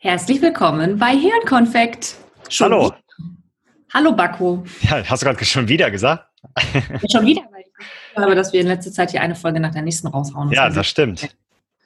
Herzlich willkommen bei Hirnkonfekt. Schon Hallo. Wieder. Hallo Bakko. Ja, hast du gerade schon wieder gesagt? Ja, schon wieder, weil ich glaube, dass wir in letzter Zeit hier eine Folge nach der nächsten raushauen. Ja, das stimmt.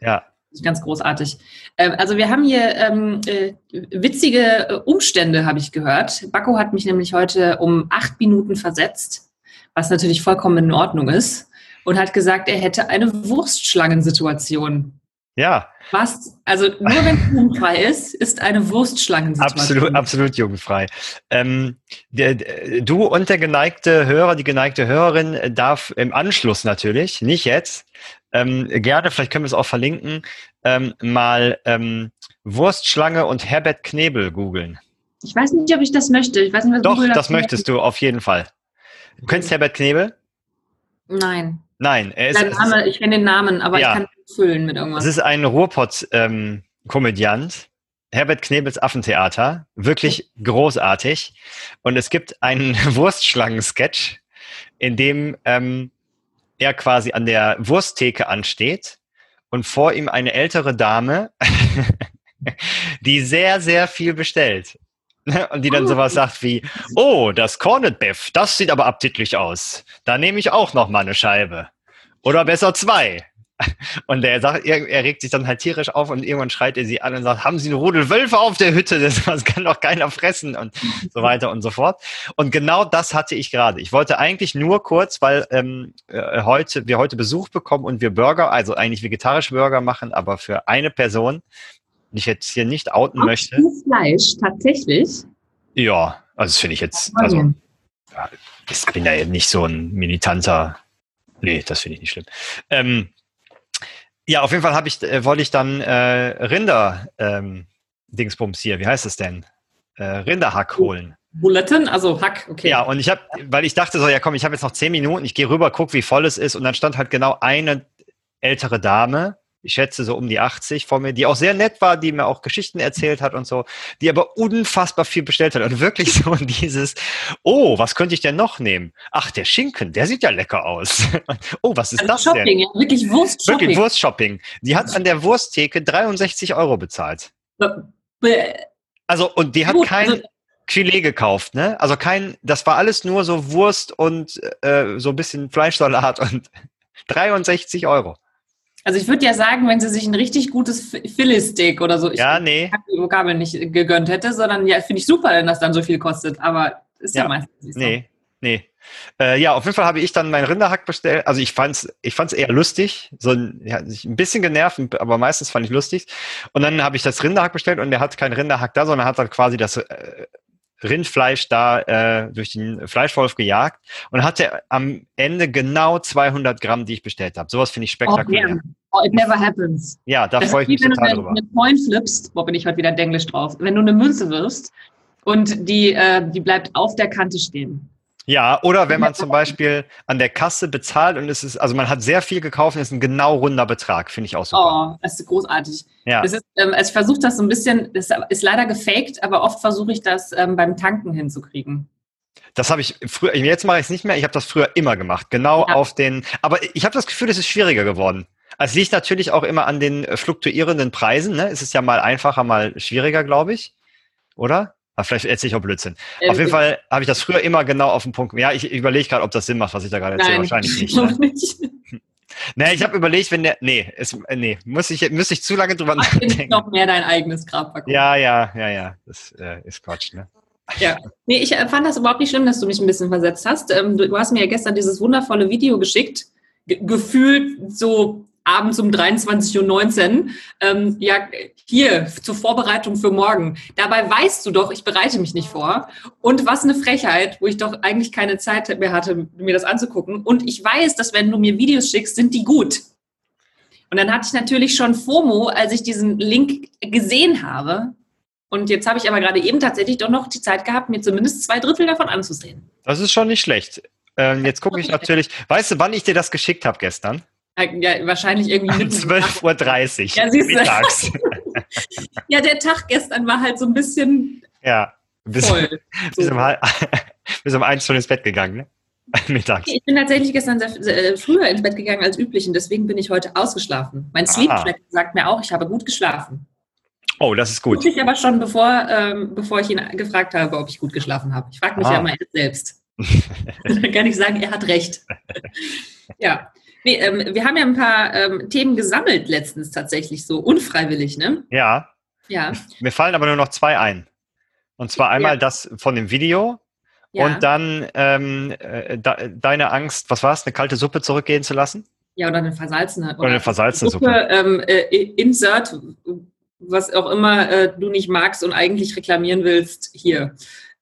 Ja. Ganz großartig. Ähm, also wir haben hier ähm, äh, witzige äh, Umstände, habe ich gehört. Bakko hat mich nämlich heute um acht Minuten versetzt, was natürlich vollkommen in Ordnung ist, und hat gesagt, er hätte eine Wurstschlangensituation. Ja. Was, also nur wenn es jugendfrei ist, ist eine Wurstschlangensituation. Absolut, absolut jugendfrei. Ähm, der, du und der geneigte Hörer, die geneigte Hörerin darf im Anschluss natürlich, nicht jetzt, ähm, gerne, vielleicht können wir es auch verlinken, ähm, mal ähm, Wurstschlange und Herbert Knebel googeln. Ich weiß nicht, ob ich das möchte. Ich weiß nicht, was Doch, Google das möchtest du auf jeden Fall. Du kennst Herbert Knebel? Nein. Nein, er ist. Name, ich kenne den Namen, aber ja. ich kann ihn füllen mit irgendwas. Es ist ein Ruhrpott-Komödiant. Ähm, Herbert Knebels Affentheater. Wirklich großartig. Und es gibt einen Wurstschlangen-Sketch, in dem ähm, er quasi an der Wursttheke ansteht und vor ihm eine ältere Dame, die sehr, sehr viel bestellt. Und die dann sowas sagt wie, oh, das Corned Beef, das sieht aber appetitlich aus. Da nehme ich auch noch mal eine Scheibe. Oder besser zwei. Und er sagt, er, regt sich dann halt tierisch auf und irgendwann schreit er sie an und sagt, haben Sie eine Rudel Wölfe auf der Hütte? Das, das kann doch keiner fressen und so weiter und so fort. Und genau das hatte ich gerade. Ich wollte eigentlich nur kurz, weil ähm, äh, heute wir heute Besuch bekommen und wir Burger, also eigentlich vegetarische Burger machen, aber für eine Person, die ich jetzt hier nicht outen Ach, möchte. Fleisch, tatsächlich? Ja, also das finde ich jetzt, also ich bin ja eben nicht so ein militanter Nee, das finde ich nicht schlimm. Ähm, ja, auf jeden Fall ich, äh, wollte ich dann äh, Rinder ähm, Dingsbums hier, wie heißt es denn? Äh, Rinderhack holen. Buletten, also Hack, okay. Ja, und ich habe, weil ich dachte so, ja komm, ich habe jetzt noch zehn Minuten, ich gehe rüber, guck, wie voll es ist, und dann stand halt genau eine ältere Dame ich schätze so um die 80 vor mir, die auch sehr nett war, die mir auch Geschichten erzählt hat und so, die aber unfassbar viel bestellt hat und wirklich so dieses, oh, was könnte ich denn noch nehmen? Ach, der Schinken, der sieht ja lecker aus. oh, was ist also das Shopping, denn? Ja, wirklich Wurstshopping. Wirklich Wurstshopping. Die hat an der Wursttheke 63 Euro bezahlt. Also, und die hat kein also Filet gekauft, ne? Also kein, das war alles nur so Wurst und äh, so ein bisschen Fleischsalat und 63 Euro. Also ich würde ja sagen, wenn sie sich ein richtig gutes Philly-Steak oder so, ich ja, nee. die Vokabel nicht gegönnt hätte, sondern ja, finde ich super, wenn das dann so viel kostet, aber ist ja, ja meistens nicht so. Nee, nee. Äh, ja, auf jeden Fall habe ich dann meinen Rinderhack bestellt. Also ich fand's, ich fand's eher lustig, so ein, ja, ein bisschen genervt, aber meistens fand ich lustig. Und dann habe ich das Rinderhack bestellt und der hat keinen Rinderhack da, sondern hat dann quasi das äh, Rindfleisch da äh, durch den Fleischwolf gejagt und hatte am Ende genau 200 Gramm, die ich bestellt habe. Sowas finde ich spektakulär. Oh, oh, it never happens. Ja, da freue ich mich total wenn drüber. Wenn du eine Coin flippst, wo bin ich heute wieder Denglisch drauf, wenn du eine Münze wirst und die, äh, die bleibt auf der Kante stehen. Ja, oder wenn man zum Beispiel an der Kasse bezahlt und es ist, also man hat sehr viel gekauft und es ist ein genau runder Betrag, finde ich auch super. Oh, das ist großartig. Ja. Das ist, ähm, also ich versuche das so ein bisschen, das ist leider gefaked, aber oft versuche ich das ähm, beim Tanken hinzukriegen. Das habe ich früher, jetzt mache ich es nicht mehr, ich habe das früher immer gemacht, genau ja. auf den, aber ich habe das Gefühl, es ist schwieriger geworden. Also es liegt natürlich auch immer an den fluktuierenden Preisen, ne? Es ist ja mal einfacher, mal schwieriger, glaube ich. Oder? Aber vielleicht erzähle ich auch Blödsinn. Ähm, auf jeden Fall habe ich das früher immer genau auf den Punkt. Ja, ich, überlege gerade, ob das Sinn macht, was ich da gerade erzähle. Wahrscheinlich nicht. Ne? nicht. Nee, ich habe überlegt, wenn der. Nee, es, äh, nee, muss ich, müsste ich zu lange drüber Ach, nachdenken. noch mehr dein eigenes Grab verkaufen. Ja, ja, ja, ja. Das äh, ist Quatsch, ne? Ja. Nee, ich äh, fand das überhaupt nicht schlimm, dass du mich ein bisschen versetzt hast. Ähm, du, du, hast mir ja gestern dieses wundervolle Video geschickt. Ge gefühlt so abends um 23.19 Uhr, ähm, ja, hier zur Vorbereitung für morgen. Dabei weißt du doch, ich bereite mich nicht vor. Und was eine Frechheit, wo ich doch eigentlich keine Zeit mehr hatte, mir das anzugucken. Und ich weiß, dass wenn du mir Videos schickst, sind die gut. Und dann hatte ich natürlich schon FOMO, als ich diesen Link gesehen habe. Und jetzt habe ich aber gerade eben tatsächlich doch noch die Zeit gehabt, mir zumindest zwei Drittel davon anzusehen. Das ist schon nicht schlecht. Ähm, jetzt gucke ich natürlich, weißt du, wann ich dir das geschickt habe gestern? Ja, wahrscheinlich irgendwie um 12.30 Uhr ja, siehst mittags. ja, der Tag gestern war halt so ein bisschen ja, bis, voll. bis, so. um, bis um eins schon ins Bett gegangen, ne? Mittags. Ich bin tatsächlich gestern sehr, sehr, früher ins Bett gegangen als üblich und deswegen bin ich heute ausgeschlafen. Mein Sleep Track sagt mir auch, ich habe gut geschlafen. Oh, das ist gut. Wusste ich aber schon, bevor, ähm, bevor ich ihn gefragt habe, ob ich gut geschlafen habe. Ich frage mich ah. ja immer selbst. Dann kann ich sagen, er hat recht. ja. Nee, ähm, wir haben ja ein paar ähm, Themen gesammelt letztens tatsächlich, so unfreiwillig, ne? Ja. Ja. Mir fallen aber nur noch zwei ein. Und zwar einmal ja. das von dem Video ja. und dann ähm, äh, de deine Angst, was war es, eine kalte Suppe zurückgehen zu lassen? Ja, oder eine versalzene. Oder, oder eine versalzene Suppe. Suppe. Ähm, äh, insert, was auch immer äh, du nicht magst und eigentlich reklamieren willst, hier.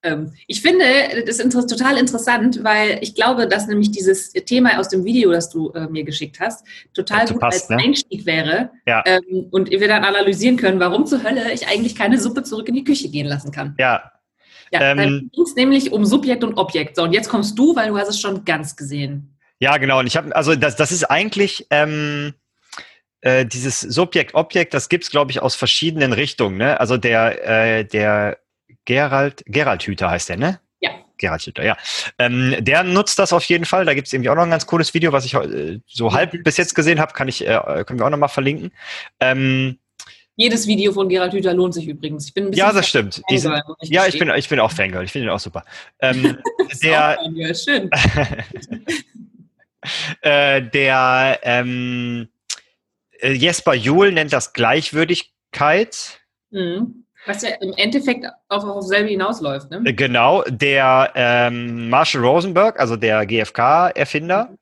Ähm, ich finde das ist total interessant, weil ich glaube, dass nämlich dieses Thema aus dem Video, das du äh, mir geschickt hast, total gut passt, als ne? Einstieg wäre. Ja. Ähm, und wir dann analysieren können, warum zur Hölle ich eigentlich keine Suppe zurück in die Küche gehen lassen kann. Ja. Ja, ähm, dann ging es nämlich um Subjekt und Objekt. So, und jetzt kommst du, weil du hast es schon ganz gesehen. Ja, genau. Und ich habe, also das, das ist eigentlich ähm, äh, dieses Subjekt-Objekt, das gibt's glaube ich, aus verschiedenen Richtungen. Ne? Also der, äh, der Gerald, Gerald Hüter heißt der, ne? Ja. Gerald Hüter, ja. Ähm, der nutzt das auf jeden Fall. Da gibt es irgendwie auch noch ein ganz cooles Video, was ich äh, so halb bis jetzt gesehen habe, kann ich, äh, können wir auch noch mal verlinken. Ähm, jedes Video von Gerald Hüter lohnt sich übrigens. Ich bin ein bisschen ja, das stimmt. Diese, ich ja, ich bin, ich bin auch Fangirl. Ich finde ihn auch super. Ähm, der, Fangirl, schön. äh, der ähm, äh, Jesper Juhl nennt das Gleichwürdigkeit. Mhm. Was ja im Endeffekt auf, auf selbe hinausläuft, ne? Genau, der ähm, Marshall Rosenberg, also der GfK-Erfinder,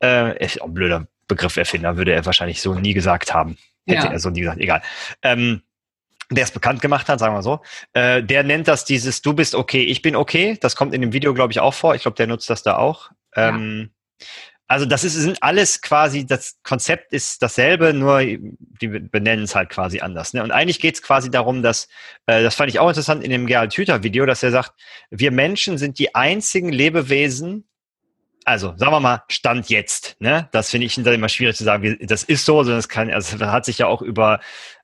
äh, ist auch ein blöder Begriff Erfinder, würde er wahrscheinlich so nie gesagt haben. Hätte ja. er so nie gesagt, egal. Ähm, der es bekannt gemacht hat, sagen wir so, äh, der nennt das dieses Du bist okay, ich bin okay. Das kommt in dem Video, glaube ich, auch vor. Ich glaube, der nutzt das da auch. Ähm, ja. Also das ist, sind alles quasi, das Konzept ist dasselbe, nur die benennen es halt quasi anders. Ne? Und eigentlich geht es quasi darum, dass, äh, das fand ich auch interessant in dem Gerald Hüther-Video, dass er sagt, wir Menschen sind die einzigen Lebewesen, also sagen wir mal, Stand jetzt. Ne? Das finde ich immer schwierig zu sagen, das ist so, sondern es kann, also das hat sich ja auch über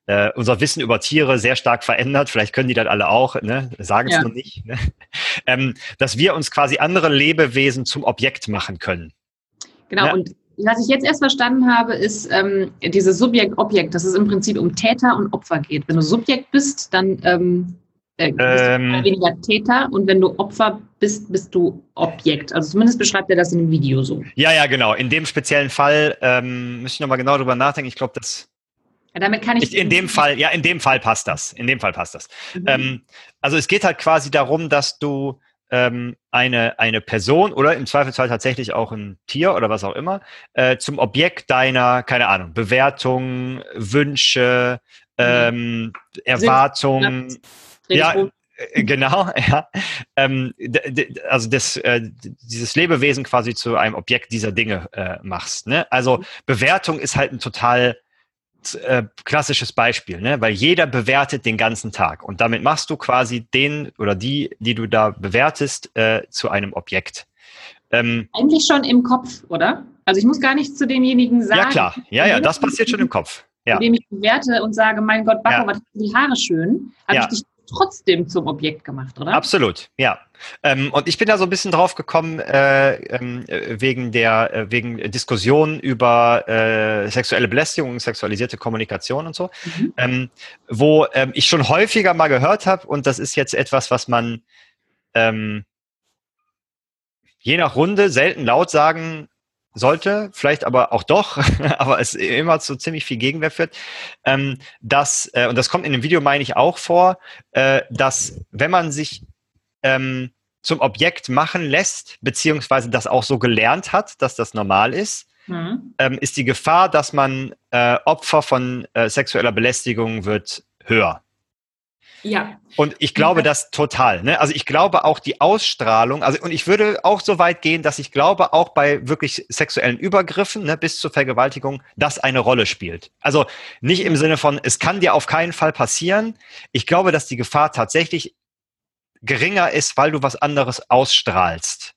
äh, unser Wissen über Tiere sehr stark verändert. Vielleicht können die das alle auch, ne? sagen es ja. nur nicht. Ne? Ähm, dass wir uns quasi andere Lebewesen zum Objekt machen können. Genau, ja. und was ich jetzt erst verstanden habe, ist ähm, dieses Subjekt-Objekt, dass es im Prinzip um Täter und Opfer geht. Wenn du Subjekt bist, dann ähm, äh, bist ähm, du weniger Täter und wenn du Opfer bist, bist du Objekt. Also zumindest beschreibt er das in dem Video so. Ja, ja, genau. In dem speziellen Fall ähm, müsste ich nochmal genau drüber nachdenken. Ich glaube, das. Ja, damit kann ich. In dem Fall, ja, in dem Fall passt das. In dem Fall passt das. Mhm. Ähm, also es geht halt quasi darum, dass du ähm, eine, eine Person oder im Zweifelsfall tatsächlich auch ein Tier oder was auch immer äh, zum Objekt deiner, keine Ahnung, Bewertung, Wünsche, ähm, Erwartungen. Ja, äh, genau, ja. Ähm, also das, äh, dieses Lebewesen quasi zu einem Objekt dieser Dinge äh, machst. Ne? Also mhm. Bewertung ist halt ein total äh, klassisches Beispiel, ne? weil jeder bewertet den ganzen Tag und damit machst du quasi den oder die, die du da bewertest, äh, zu einem Objekt. Ähm, Eigentlich schon im Kopf, oder? Also ich muss gar nicht zu demjenigen sagen. Ja klar, ja, ja, das passiert schon im Kopf. Ja. Indem ich bewerte und sage, mein Gott, Bacco, ja. was die Haare schön, habe ja. ich dich trotzdem zum Objekt gemacht, oder? Absolut, ja. Ähm, und ich bin da so ein bisschen drauf gekommen äh, ähm, wegen der äh, wegen Diskussionen über äh, sexuelle Belästigung, sexualisierte Kommunikation und so, mhm. ähm, wo ähm, ich schon häufiger mal gehört habe und das ist jetzt etwas, was man ähm, je nach Runde selten laut sagen sollte, vielleicht aber auch doch, aber es immer zu ziemlich viel Gegenwehr führt, ähm, dass, äh, und das kommt in dem Video, meine ich, auch vor, äh, dass wenn man sich ähm, zum Objekt machen lässt, beziehungsweise das auch so gelernt hat, dass das normal ist, mhm. ähm, ist die Gefahr, dass man äh, Opfer von äh, sexueller Belästigung wird höher. Ja. Und ich glaube das total. Ne? Also ich glaube auch die Ausstrahlung, also und ich würde auch so weit gehen, dass ich glaube auch bei wirklich sexuellen Übergriffen ne, bis zur Vergewaltigung, das eine Rolle spielt. Also nicht im Sinne von, es kann dir auf keinen Fall passieren. Ich glaube, dass die Gefahr tatsächlich geringer ist, weil du was anderes ausstrahlst.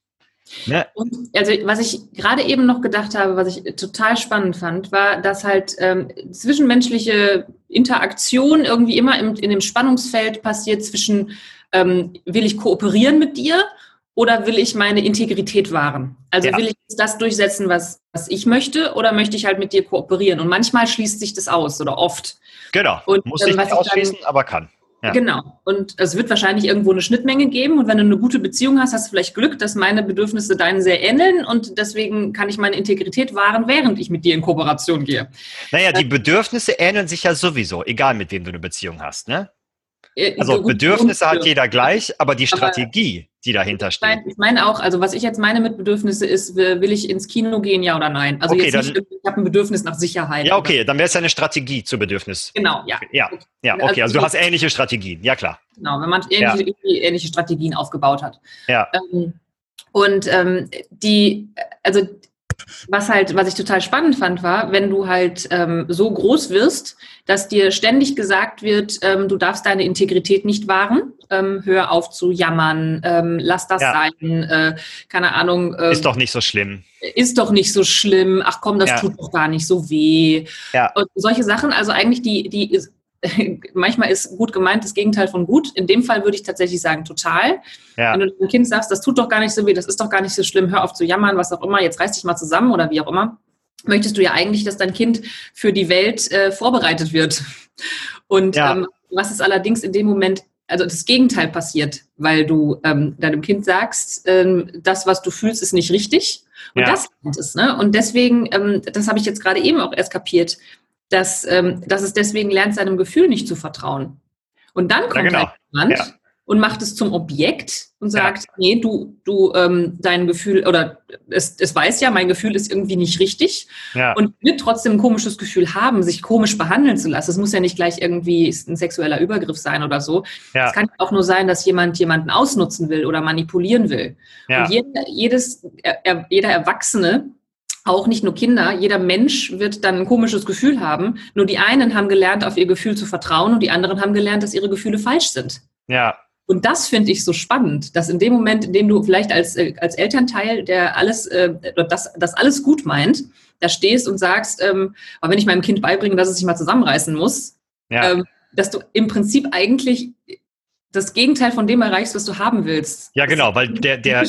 Ne? Und also was ich gerade eben noch gedacht habe, was ich total spannend fand, war, dass halt ähm, zwischenmenschliche Interaktion irgendwie immer im, in dem Spannungsfeld passiert zwischen ähm, will ich kooperieren mit dir oder will ich meine Integrität wahren? Also Ja. will ich das durchsetzen, was, was ich möchte, oder möchte ich halt mit dir kooperieren? Und manchmal schließt sich das aus oder oft. Genau. Und, Muss ähm, was nicht ich dann- ausschließen, aber kann. Ja. Genau. Und es wird wahrscheinlich irgendwo eine Schnittmenge geben. Und wenn du eine gute Beziehung hast, hast du vielleicht Glück, dass meine Bedürfnisse deinen sehr ähneln. Und deswegen kann ich meine Integrität wahren, während ich mit dir in Kooperation gehe. Naja, die Bedürfnisse ähneln sich ja sowieso, egal mit wem du eine Beziehung hast. Ne? Äh, Also Bedürfnisse hat jeder gleich, aber die Strategie, die dahinter Ich steht. meine, ich meine auch, also was ich jetzt meine mit Bedürfnisse ist, will ich ins Kino gehen, ja oder nein? Also Okay, jetzt nicht, dann- irgendwie, ich habe ein Bedürfnis nach Sicherheit. Ja, okay, dann wäre es ja eine Strategie zu Bedürfnis. Genau, ja. Ja, ja, Also okay, also du so- hast ähnliche Strategien, ja klar. Genau, wenn man ähnliche, irgendwie ähnliche Strategien aufgebaut hat. Ja, Ähm, und ähm, die, also was halt, was ich total spannend fand, war, wenn du halt ähm, so groß wirst, dass dir ständig gesagt wird, ähm, du darfst deine Integrität nicht wahren, ähm, hör auf zu jammern, ähm, lass das Ja. sein, äh, keine Ahnung, ähm, ist doch nicht so schlimm. ist doch nicht so schlimm, ach komm, das Ja. tut doch gar nicht so weh. Ja. Und solche Sachen, also eigentlich die, die manchmal ist gut gemeint das Gegenteil von gut. In dem Fall würde ich tatsächlich sagen, total. Ja, Wenn du dem Kind sagst, das tut doch gar nicht so weh, das ist doch gar nicht so schlimm, hör auf zu jammern, was auch immer, jetzt reiß dich mal zusammen oder wie auch immer, möchtest du ja eigentlich, dass dein Kind für die Welt äh, vorbereitet wird. Und Ja. ähm, was ist allerdings in dem Moment, also das Gegenteil passiert, weil du ähm, deinem Kind sagst, ähm, das, was du fühlst, ist nicht richtig. Und Ja. das lernt es. Ne? Und deswegen, ähm, das habe ich jetzt gerade eben auch erst kapiert, dass, ähm, dass es deswegen lernt, seinem Gefühl nicht zu vertrauen. Und dann kommt genau. halt jemand Ja. und macht es zum Objekt und Ja. sagt, nee, du, du, ähm, dein Gefühl, oder es, es weiß ja, mein Gefühl ist irgendwie nicht richtig ja, und wird trotzdem ein komisches Gefühl haben, sich komisch behandeln zu lassen. Es muss ja nicht gleich irgendwie ein sexueller Übergriff sein oder so. ja, Es kann auch nur sein, dass jemand jemanden ausnutzen will oder manipulieren will. ja, Und jeder, jedes, er- jeder Erwachsene, auch nicht nur Kinder, jeder Mensch wird dann ein komisches Gefühl haben. Nur die einen haben gelernt, auf ihr Gefühl zu vertrauen und die anderen haben gelernt, dass ihre Gefühle falsch sind. ja, Und das finde ich so spannend, dass in dem Moment, in dem du vielleicht als, äh, als Elternteil, der alles, äh, das, das alles gut meint, da stehst und sagst, ähm, aber wenn ich meinem Kind beibringe, dass es sich mal zusammenreißen muss, ja, ähm, dass du im Prinzip eigentlich das Gegenteil von dem erreichst, was du haben willst. ja, genau, weil der, der,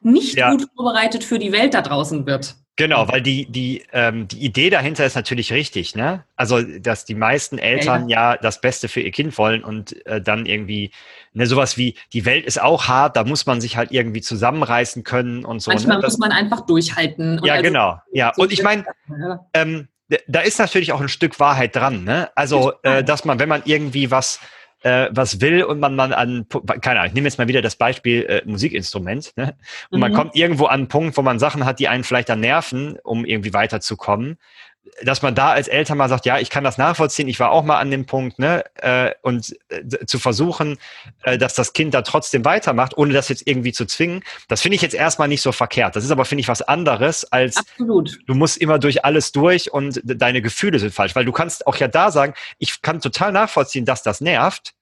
nicht, Ja. gut vorbereitet für die Welt da draußen wird. Genau, weil die, die, ähm, die Idee dahinter ist natürlich richtig, ne? Also, dass die meisten Eltern ja, das Beste für ihr Kind wollen und äh, dann irgendwie, ne, sowas wie, die Welt ist auch hart, da muss man sich halt irgendwie zusammenreißen können und so. Manchmal ne? Das, muss man einfach durchhalten. Ja, also- genau. Ja, so und ich meine, Ja. ähm, da ist natürlich auch ein Stück Wahrheit dran, ne? Also, äh, dass man, wenn man irgendwie was, äh, was will und man, man an, keine Ahnung, ich nehme jetzt mal wieder das Beispiel äh, Musikinstrument, ne? Und man Mhm. kommt irgendwo an einen Punkt, wo man Sachen hat, die einen vielleicht dann nerven, um irgendwie weiterzukommen. Dass man da als Eltern mal sagt, ja, ich kann das nachvollziehen, ich war auch mal an dem Punkt, ne? Äh, und äh, zu versuchen, äh, dass das Kind da trotzdem weitermacht, ohne das jetzt irgendwie zu zwingen, das finde ich jetzt erstmal nicht so verkehrt. Das ist aber, finde ich, was anderes als Absolut. du musst immer durch alles durch und de- deine Gefühle sind falsch, weil du kannst auch ja da sagen, ich kann total nachvollziehen, dass das nervt,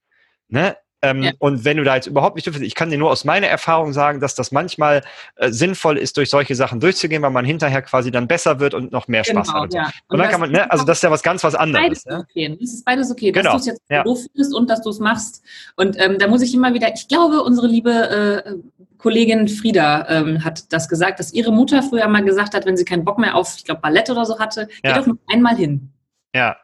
ne? Ähm, Ja. Und wenn du da jetzt überhaupt nicht, dürfen- ich kann dir nur aus meiner Erfahrung sagen, dass das manchmal äh, sinnvoll ist, durch solche Sachen durchzugehen, weil man hinterher quasi dann besser wird und noch mehr Spaß Genau, hat. Und, so. ja. und dann das- kann man, ne, also das ist ja was ganz was anderes. Beides Ne? okay. Es ist beides okay, Genau, dass du es jetzt ja. doof findest und dass du es machst. Und ähm, da muss ich immer wieder, ich glaube, unsere liebe äh, Kollegin Frieda ähm, hat das gesagt, dass ihre Mutter früher mal gesagt hat, wenn sie keinen Bock mehr auf, ich glaube, Ballett oder so hatte, geh Ja. doch noch einmal hin. Ja,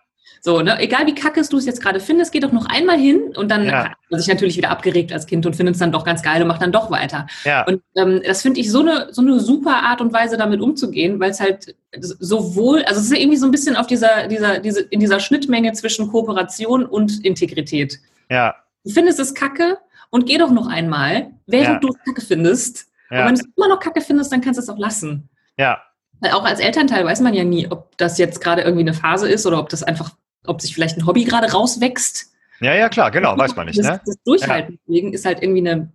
So, ne? Egal wie kacke du es jetzt gerade findest, geh doch noch einmal hin und dann Ja. hat man sich natürlich wieder abgeregt als Kind und findet es dann doch ganz geil und macht dann doch weiter. ja, Und ähm, das finde ich so eine, so eine super Art und Weise, damit umzugehen, weil es halt sowohl, also es ist ja irgendwie so ein bisschen auf dieser, dieser, diese, in dieser Schnittmenge zwischen Kooperation und Integrität. ja, Du findest es kacke und geh doch noch einmal, während Ja. du es kacke findest. Und ja, wenn du es immer noch kacke findest, dann kannst du es auch lassen. ja, Weil auch als Elternteil weiß man ja nie, ob das jetzt gerade irgendwie eine Phase ist oder ob das einfach, ob sich vielleicht ein Hobby gerade rauswächst. ja, ja, klar, genau, weiß man nicht, das, ne? Das Durchhalten deswegen ist halt irgendwie eine,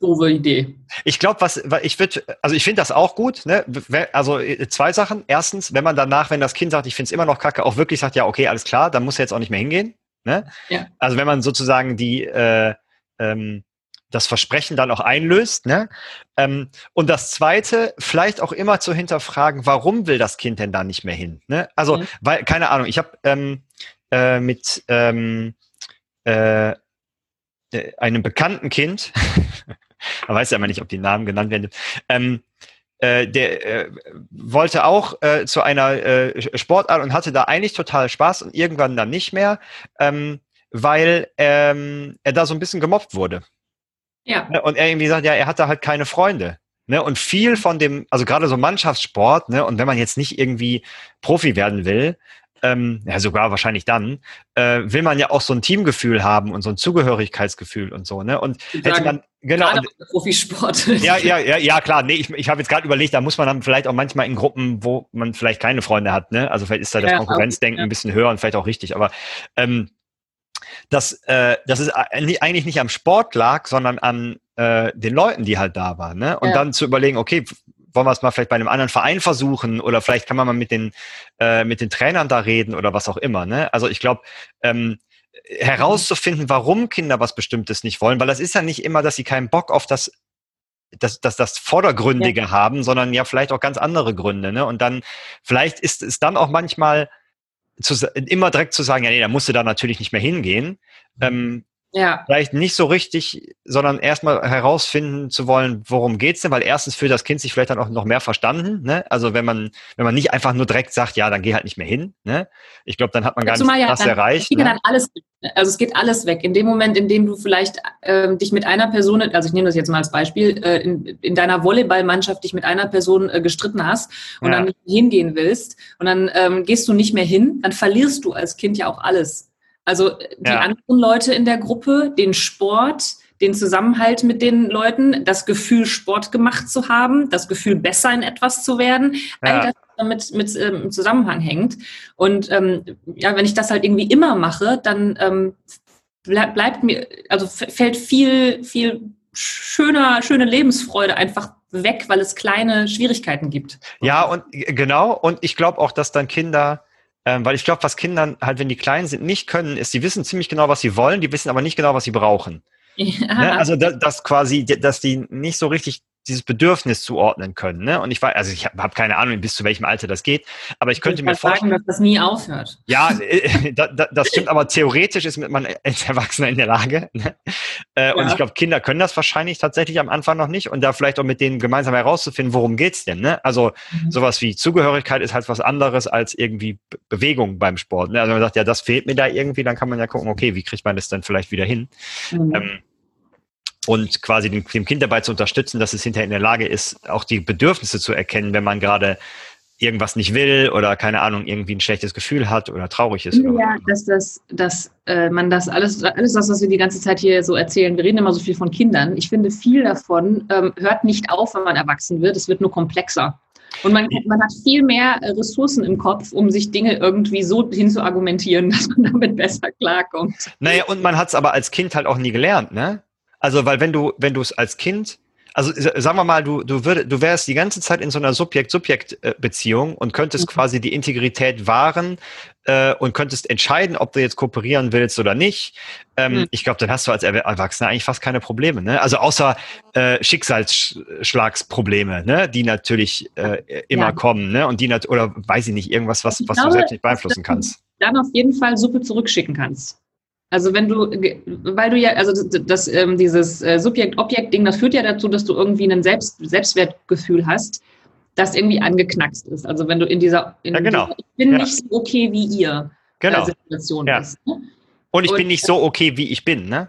doofe Idee. Ich glaube, was, was ich würde, also ich finde das auch gut. Ne? Also äh, zwei Sachen. Erstens, wenn man danach, wenn das Kind sagt, ich finde es immer noch kacke, auch wirklich sagt, ja, okay, alles klar, dann muss er jetzt auch nicht mehr hingehen. Ne? Ja. Also wenn man sozusagen die äh, ähm, das Versprechen dann auch einlöst. Ne? Ähm, und das Zweite, vielleicht auch immer zu hinterfragen, warum will das Kind denn da nicht mehr hin? Ne? Also, Mhm. weil, keine Ahnung, ich habe ähm, äh, mit ähm, äh, äh, einem bekannten Kind Man weiß ja immer nicht, ob die Namen genannt werden. Ähm, äh, der äh, wollte auch äh, zu einer äh, Sportart und hatte da eigentlich total Spaß und irgendwann dann nicht mehr, ähm, weil ähm, er da so ein bisschen gemobbt wurde. Ja. Ne, und er irgendwie sagt, ja, er hatte halt keine Freunde. Ne, und viel von dem, also gerade so Mannschaftssport, ne, und wenn man jetzt nicht irgendwie Profi werden will, ähm, ja sogar wahrscheinlich dann, äh, will man ja auch so ein Teamgefühl haben und so ein Zugehörigkeitsgefühl und so, ne? Und hätte man genau und, Profisport. Ja, ja, ja, ja, klar. Nee, ich, ich habe jetzt gerade überlegt, da muss man dann vielleicht auch manchmal in Gruppen, wo man vielleicht keine Freunde hat, ne? Also vielleicht ist da das ja, Konkurrenzdenken ja. ein bisschen höher und vielleicht auch richtig, aber ähm, dass, äh, dass es eigentlich nicht am Sport lag, sondern an äh, den Leuten, die halt da waren. Ne? Und ja. dann zu überlegen, okay, wollen wir es mal vielleicht bei einem anderen Verein versuchen oder vielleicht kann man mal mit den, äh, mit den Trainern da reden oder was auch immer. Ne? Also ich glaube, ähm, herauszufinden, warum Kinder was Bestimmtes nicht wollen, weil das ist ja nicht immer, dass sie keinen Bock auf das das, das, das Vordergründige ja. haben, sondern ja vielleicht auch ganz andere Gründe. Ne? Und dann, vielleicht ist es dann auch manchmal zu, immer direkt zu sagen, ja, nee, da musst du da natürlich nicht mehr hingehen. Ähm, ja. Vielleicht nicht so richtig, sondern erstmal herausfinden zu wollen, worum geht's denn, weil erstens fühlt das Kind sich vielleicht dann auch noch mehr verstanden, ne? Also wenn man, wenn man nicht einfach nur direkt sagt, ja, dann geh halt nicht mehr hin, ne? Ich glaube, dann hat man gar Zumal nicht ja, das erreicht. Ne? Dann alles, also es geht alles weg. In dem Moment, in dem du vielleicht ähm, dich mit einer Person, also ich nehme das jetzt mal als Beispiel, äh, in, in deiner Volleyballmannschaft dich mit einer Person äh, gestritten hast und ja. dann nicht hingehen willst und dann ähm, gehst du nicht mehr hin, dann verlierst du als Kind ja auch alles. Also die ja. anderen Leute in der Gruppe, den Sport, den Zusammenhalt mit den Leuten, das Gefühl, Sport gemacht zu haben, das Gefühl, besser in etwas zu werden, ja. all das damit mit ähm, im Zusammenhang hängt. Und ähm, ja, wenn ich das halt irgendwie immer mache, dann ähm, bleib, bleibt mir, also fällt viel, viel schöner, schöne Lebensfreude einfach weg, weil es kleine Schwierigkeiten gibt. Ja, und genau. Und ich glaube auch, dass dann Kinder ähm, weil ich glaube, was Kindern halt, wenn die klein sind, nicht können, ist, die wissen ziemlich genau, was sie wollen, die wissen aber nicht genau, was sie brauchen. Ja. Ne? Also, dass, dass quasi, dass die nicht so richtig dieses Bedürfnis zuordnen können. Ne? Und ich weiß, also ich habe hab keine Ahnung, bis zu welchem Alter das geht, aber ich, ich könnte mir vorstellen, sagen, dass das nie aufhört. Ja, äh, da, da, das stimmt, aber theoretisch ist man als Erwachsener in der Lage. Ne? Äh, ja. Und ich glaube, Kinder können das wahrscheinlich tatsächlich am Anfang noch nicht und da vielleicht auch mit denen gemeinsam herauszufinden, worum geht's denn. Ne? Also mhm. sowas wie Zugehörigkeit ist halt was anderes als irgendwie Bewegung beim Sport. Ne? Also man sagt, ja, das fehlt mir da irgendwie, dann kann man ja gucken, okay, wie kriegt man das dann vielleicht wieder hin? Mhm. Ähm, und quasi dem, dem Kind dabei zu unterstützen, dass es hinterher in der Lage ist, auch die Bedürfnisse zu erkennen, wenn man gerade irgendwas nicht will oder keine Ahnung, irgendwie ein schlechtes Gefühl hat oder traurig ist. Ja, dass, das, dass äh, man das alles, alles das, was wir die ganze Zeit hier so erzählen, wir reden immer so viel von Kindern. Ich finde, viel davon ähm, hört nicht auf, wenn man erwachsen wird. Es wird nur komplexer. Und man, man hat viel mehr äh, Ressourcen im Kopf, um sich Dinge irgendwie so hinzuargumentieren, dass man damit besser klarkommt. Naja, und man hat es aber als Kind halt auch nie gelernt, ne? Also, weil wenn du, wenn du es als Kind, also sagen wir mal, du, du, würd, du wärst die ganze Zeit in so einer Subjekt-Subjekt-Beziehung und könntest mhm. quasi die Integrität wahren äh, und könntest entscheiden, ob du jetzt kooperieren willst oder nicht. Ähm, mhm. Ich glaube, dann hast du als Erwachsener eigentlich fast keine Probleme. Ne? Also außer äh, Schicksalsschlagsprobleme, ne? die natürlich äh, immer ja. kommen, ne? Und die oder weiß ich nicht, irgendwas, was, was glaube, du selbst nicht beeinflussen kannst. Dann auf jeden Fall Suppe zurückschicken kannst. Also wenn du, weil du ja, also das, das ähm, dieses äh, Subjekt-Objekt-Ding, das führt ja dazu, dass du irgendwie ein Selbst, Selbstwertgefühl hast, das irgendwie angeknackst ist. Also wenn du in dieser, in ja, genau. Dieser, ich bin ja. nicht so okay wie ihr äh, genau. Situation ja. bist. Ne? Und ich Und, bin nicht so okay, wie ich bin, ne?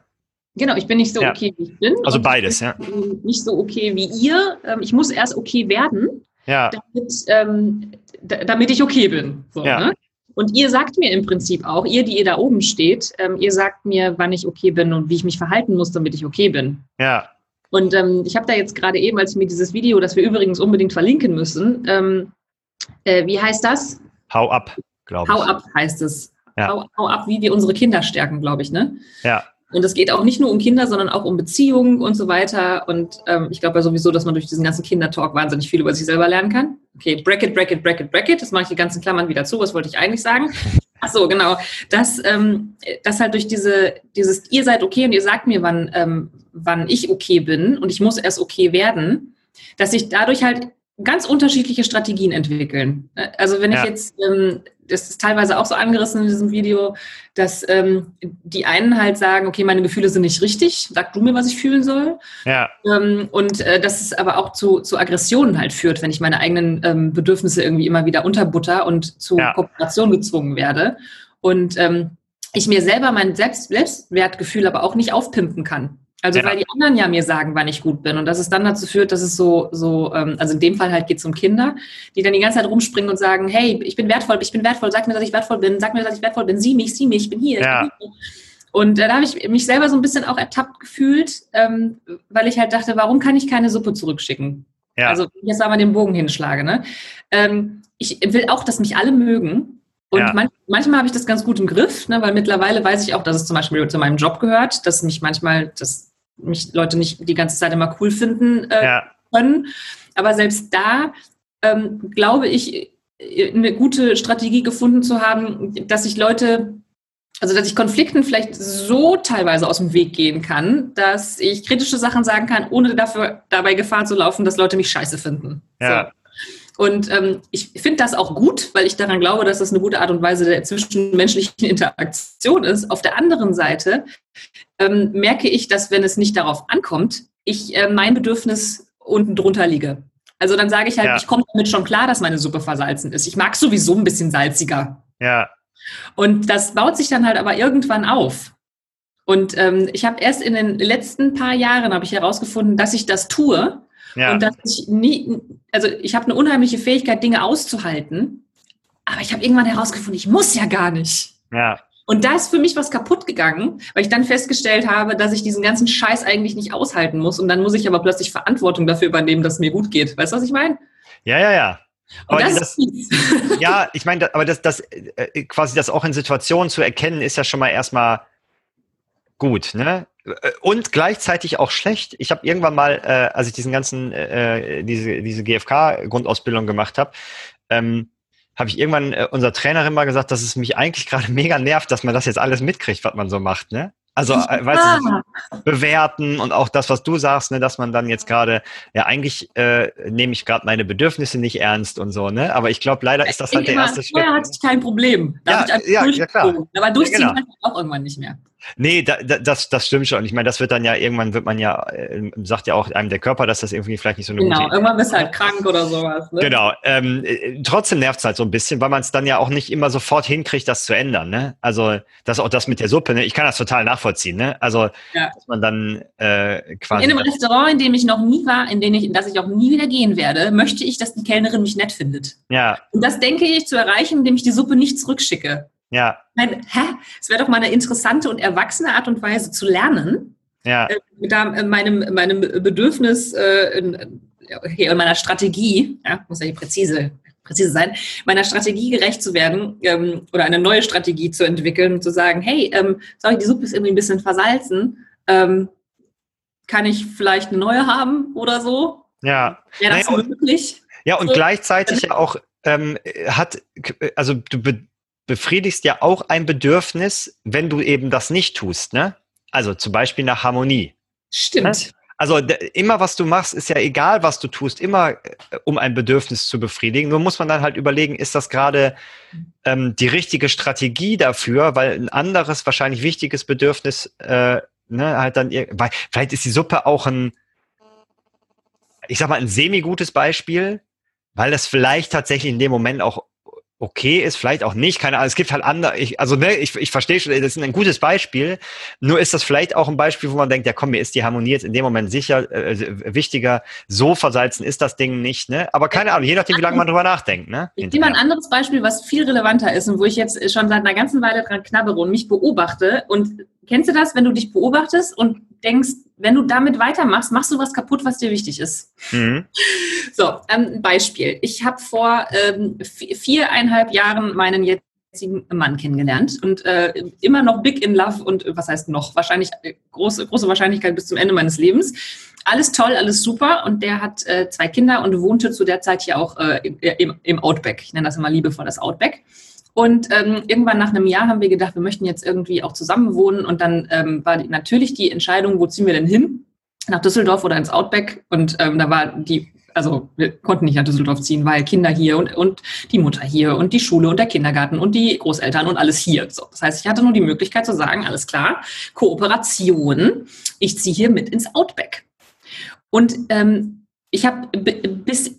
Genau, ich bin nicht so okay, wie ich bin. Also beides, ja. Nicht so okay wie ihr. Ähm, ich muss erst okay werden, ja. damit, ähm, damit ich okay bin. So, ja. Ne? Und ihr sagt mir im Prinzip auch, ihr, die ihr da oben steht, ähm, ihr sagt mir, wann ich okay bin und wie ich mich verhalten muss, damit ich okay bin. Ja. Und ähm, ich habe da jetzt gerade eben, als ich mir dieses Video, das wir übrigens unbedingt verlinken müssen, ähm, äh, wie heißt das? Hau ab, glaube ich. Hau ab heißt es. Ja. Hau, hau ab, wie wir unsere Kinder stärken, glaube ich, ne? Ja. Und es geht auch nicht nur um Kinder, sondern auch um Beziehungen und so weiter. Und ähm, ich glaube ja sowieso, dass man durch diesen ganzen Kindertalk wahnsinnig viel über sich selber lernen kann. Okay, Bracket, Bracket, Bracket, Bracket. Das mache ich die ganzen Klammern wieder zu. Was wollte ich eigentlich sagen? Ach so, genau. Dass, ähm, dass halt durch diese, dieses, ihr seid okay und ihr sagt mir, wann, ähm, wann ich okay bin und ich muss erst okay werden, dass ich dadurch halt ganz unterschiedliche Strategien entwickeln. Also wenn ja. ich jetzt, ähm, das ist teilweise auch so angerissen in diesem Video, dass ähm, die einen halt sagen, okay, meine Gefühle sind nicht richtig, sag du mir, was ich fühlen soll. Ja. Ähm, und äh, dass es aber auch zu, zu Aggressionen halt führt, wenn ich meine eigenen Bedürfnisse irgendwie immer wieder unterbutter und zu ja. Kooperation gezwungen werde. Und ich mir selber mein Selbst Selbstwertgefühl aber auch nicht aufpimpen kann. Also ja. weil die anderen ja mir sagen, wann ich gut bin. Und dass es dann dazu führt, dass es so, so ähm, also in dem Fall halt geht es um Kinder, die dann die ganze Zeit rumspringen und sagen, hey, ich bin wertvoll, ich bin wertvoll, sag mir, dass ich wertvoll bin, sag mir, dass ich wertvoll bin, sieh mich, sieh mich, ich bin hier. Ja. Ich bin hier. Und äh, da habe ich mich selber so ein bisschen auch ertappt gefühlt, ähm, weil ich halt dachte, warum kann ich keine Suppe zurückschicken? Ja. Also jetzt aber den Bogen hinschlage. Ne? Ähm, ich will auch, dass mich alle mögen. Und ja. man, manchmal habe ich das ganz gut im Griff, ne, weil mittlerweile weiß ich auch, dass es zum Beispiel zu meinem Job gehört, dass mich manchmal, dass mich Leute nicht die ganze Zeit immer cool finden äh, ja. können. Aber selbst da ähm, glaube ich, eine gute Strategie gefunden zu haben, dass ich Leute, also dass ich Konflikten vielleicht so teilweise aus dem Weg gehen kann, dass ich kritische Sachen sagen kann, ohne dafür dabei Gefahr zu laufen, dass Leute mich scheiße finden. Ja. So. Und ähm, ich finde das auch gut, weil ich daran glaube, dass das eine gute Art und Weise der zwischenmenschlichen Interaktion ist. Auf der anderen Seite ähm, merke ich, dass wenn es nicht darauf ankommt, ich äh, mein Bedürfnis unten drunter liege. Also dann sage ich halt, ja. ich komme damit schon klar, dass meine Suppe versalzen ist. Ich mag sowieso ein bisschen salziger. Ja. Und das baut sich dann halt aber irgendwann auf. Und ähm, ich habe erst in den letzten paar Jahren habe ich herausgefunden, dass ich das tue, ja. Und dass ich nie, also ich habe eine unheimliche Fähigkeit, Dinge auszuhalten, aber ich habe irgendwann herausgefunden, ich muss ja gar nicht. Ja. Und da ist für mich was kaputt gegangen, weil ich dann festgestellt habe, dass ich diesen ganzen Scheiß eigentlich nicht aushalten muss. Und dann muss ich aber plötzlich Verantwortung dafür übernehmen, dass es mir gut geht. Weißt du, was ich meine? Ja, ja, ja. Aber das, das ja, ich meine, aber das, das äh, quasi das auch in Situationen zu erkennen, ist ja schon mal erstmal gut, ne? Und gleichzeitig auch schlecht. Ich habe irgendwann mal, äh, als ich diesen ganzen, äh, diese, diese GFK-Grundausbildung gemacht habe, ähm, habe ich irgendwann äh, unserer Trainerin mal gesagt, dass es mich eigentlich gerade mega nervt, dass man das jetzt alles mitkriegt, was man so macht, ne? Also, äh, weißt du, bewerten und auch das, was du sagst, ne, dass man dann jetzt gerade, ja, eigentlich äh, nehme ich gerade meine Bedürfnisse nicht ernst und so, ne? Aber ich glaube, leider ist das halt der erste Schritt. Vorher hatte ich kein Problem. Da ja, ja, ja, klar. Aber durchziehen ja, genau. auch irgendwann nicht mehr. Nee, da, da, das, das stimmt schon. Ich meine, das wird dann ja, irgendwann wird man ja, äh, sagt ja auch einem der Körper, dass das irgendwie vielleicht nicht so eine genau, gute irgendwann bist du halt krank oder sowas. Ne? Genau. Ähm, äh, trotzdem nervt es halt so ein bisschen, weil man es dann ja auch nicht immer sofort hinkriegt, das zu ändern. Ne? Also das auch das mit der Suppe, ne? ich kann das total nachvollziehen. Ne? Also, ja. dass man dann äh, quasi... In einem Restaurant, in dem ich noch nie war, in dem ich, in das ich auch nie wieder gehen werde, möchte ich, dass die Kellnerin mich nett findet. Ja. Und das denke ich zu erreichen, indem ich die Suppe nicht zurückschicke. Ja. Nein, hä? Es wäre doch mal eine interessante und erwachsene Art und Weise zu lernen. Ja. Äh, mit äh, meinem, meinem Bedürfnis, äh, in, okay, und meiner Strategie, ja, muss ja präzise, präzise sein, meiner Strategie gerecht zu werden ähm, oder eine neue Strategie zu entwickeln, zu sagen, hey, ähm, sorry, die Suppe ist irgendwie ein bisschen versalzen, ähm, kann ich vielleicht eine neue haben oder so? Ja. Wäre das naja, möglich? Ja, und so. gleichzeitig ja auch ähm, hat, also du befriedigst ja auch ein Bedürfnis, wenn du eben das nicht tust, ne? Also zum Beispiel nach Harmonie. Stimmt. Ne? Also immer, was du machst, ist ja egal, was du tust, immer äh, um ein Bedürfnis zu befriedigen. Nur muss man dann halt überlegen, ist das gerade ähm, die richtige Strategie dafür, weil ein anderes, wahrscheinlich wichtiges Bedürfnis, äh, ne, halt dann, weil vielleicht ist die Suppe auch ein, ich sag mal, ein semi-gutes Beispiel, weil das vielleicht tatsächlich in dem Moment auch okay ist, vielleicht auch nicht, keine Ahnung. Es gibt halt andere, ich, also ne, ich, ich verstehe schon, das ist ein gutes Beispiel. Nur ist das vielleicht auch ein Beispiel, wo man denkt, ja komm, mir ist die Harmonie jetzt in dem Moment sicher äh, wichtiger. So versalzen ist das Ding nicht, ne? Aber keine Ahnung, je nachdem, wie lange man drüber nachdenkt, ne? Ich gebe mal ein anderes Beispiel, was viel relevanter ist und wo ich jetzt schon seit einer ganzen Weile dran knabbere und mich beobachte. Und kennst du das, wenn du dich beobachtest und denkst, wenn du damit weitermachst, machst du was kaputt, was dir wichtig ist. Mhm. So, ähm, Beispiel. Ich habe vor ähm, viereinhalb Jahren meinen jetzigen Mann kennengelernt und äh, immer noch big in love und was heißt noch? Wahrscheinlich äh, große, große Wahrscheinlichkeit bis zum Ende meines Lebens. Alles toll, alles super und der hat äh, zwei Kinder und wohnte zu der Zeit hier auch äh, im, im Outback. Ich nenne das immer liebevoll das Outback. Und ähm, irgendwann nach einem Jahr haben wir gedacht, wir möchten jetzt irgendwie auch zusammen wohnen. Und dann ähm, war die, natürlich die Entscheidung, wo ziehen wir denn hin? Nach Düsseldorf oder ins Outback. Und ähm, da war die also wir konnten nicht nach Düsseldorf ziehen, weil Kinder hier und, und die Mutter hier und die Schule und der Kindergarten und die Großeltern und alles hier. So, das heißt, ich hatte nur die Möglichkeit zu sagen, alles klar, Kooperation, ich ziehe hier mit ins Outback. Und ähm, ich habe bis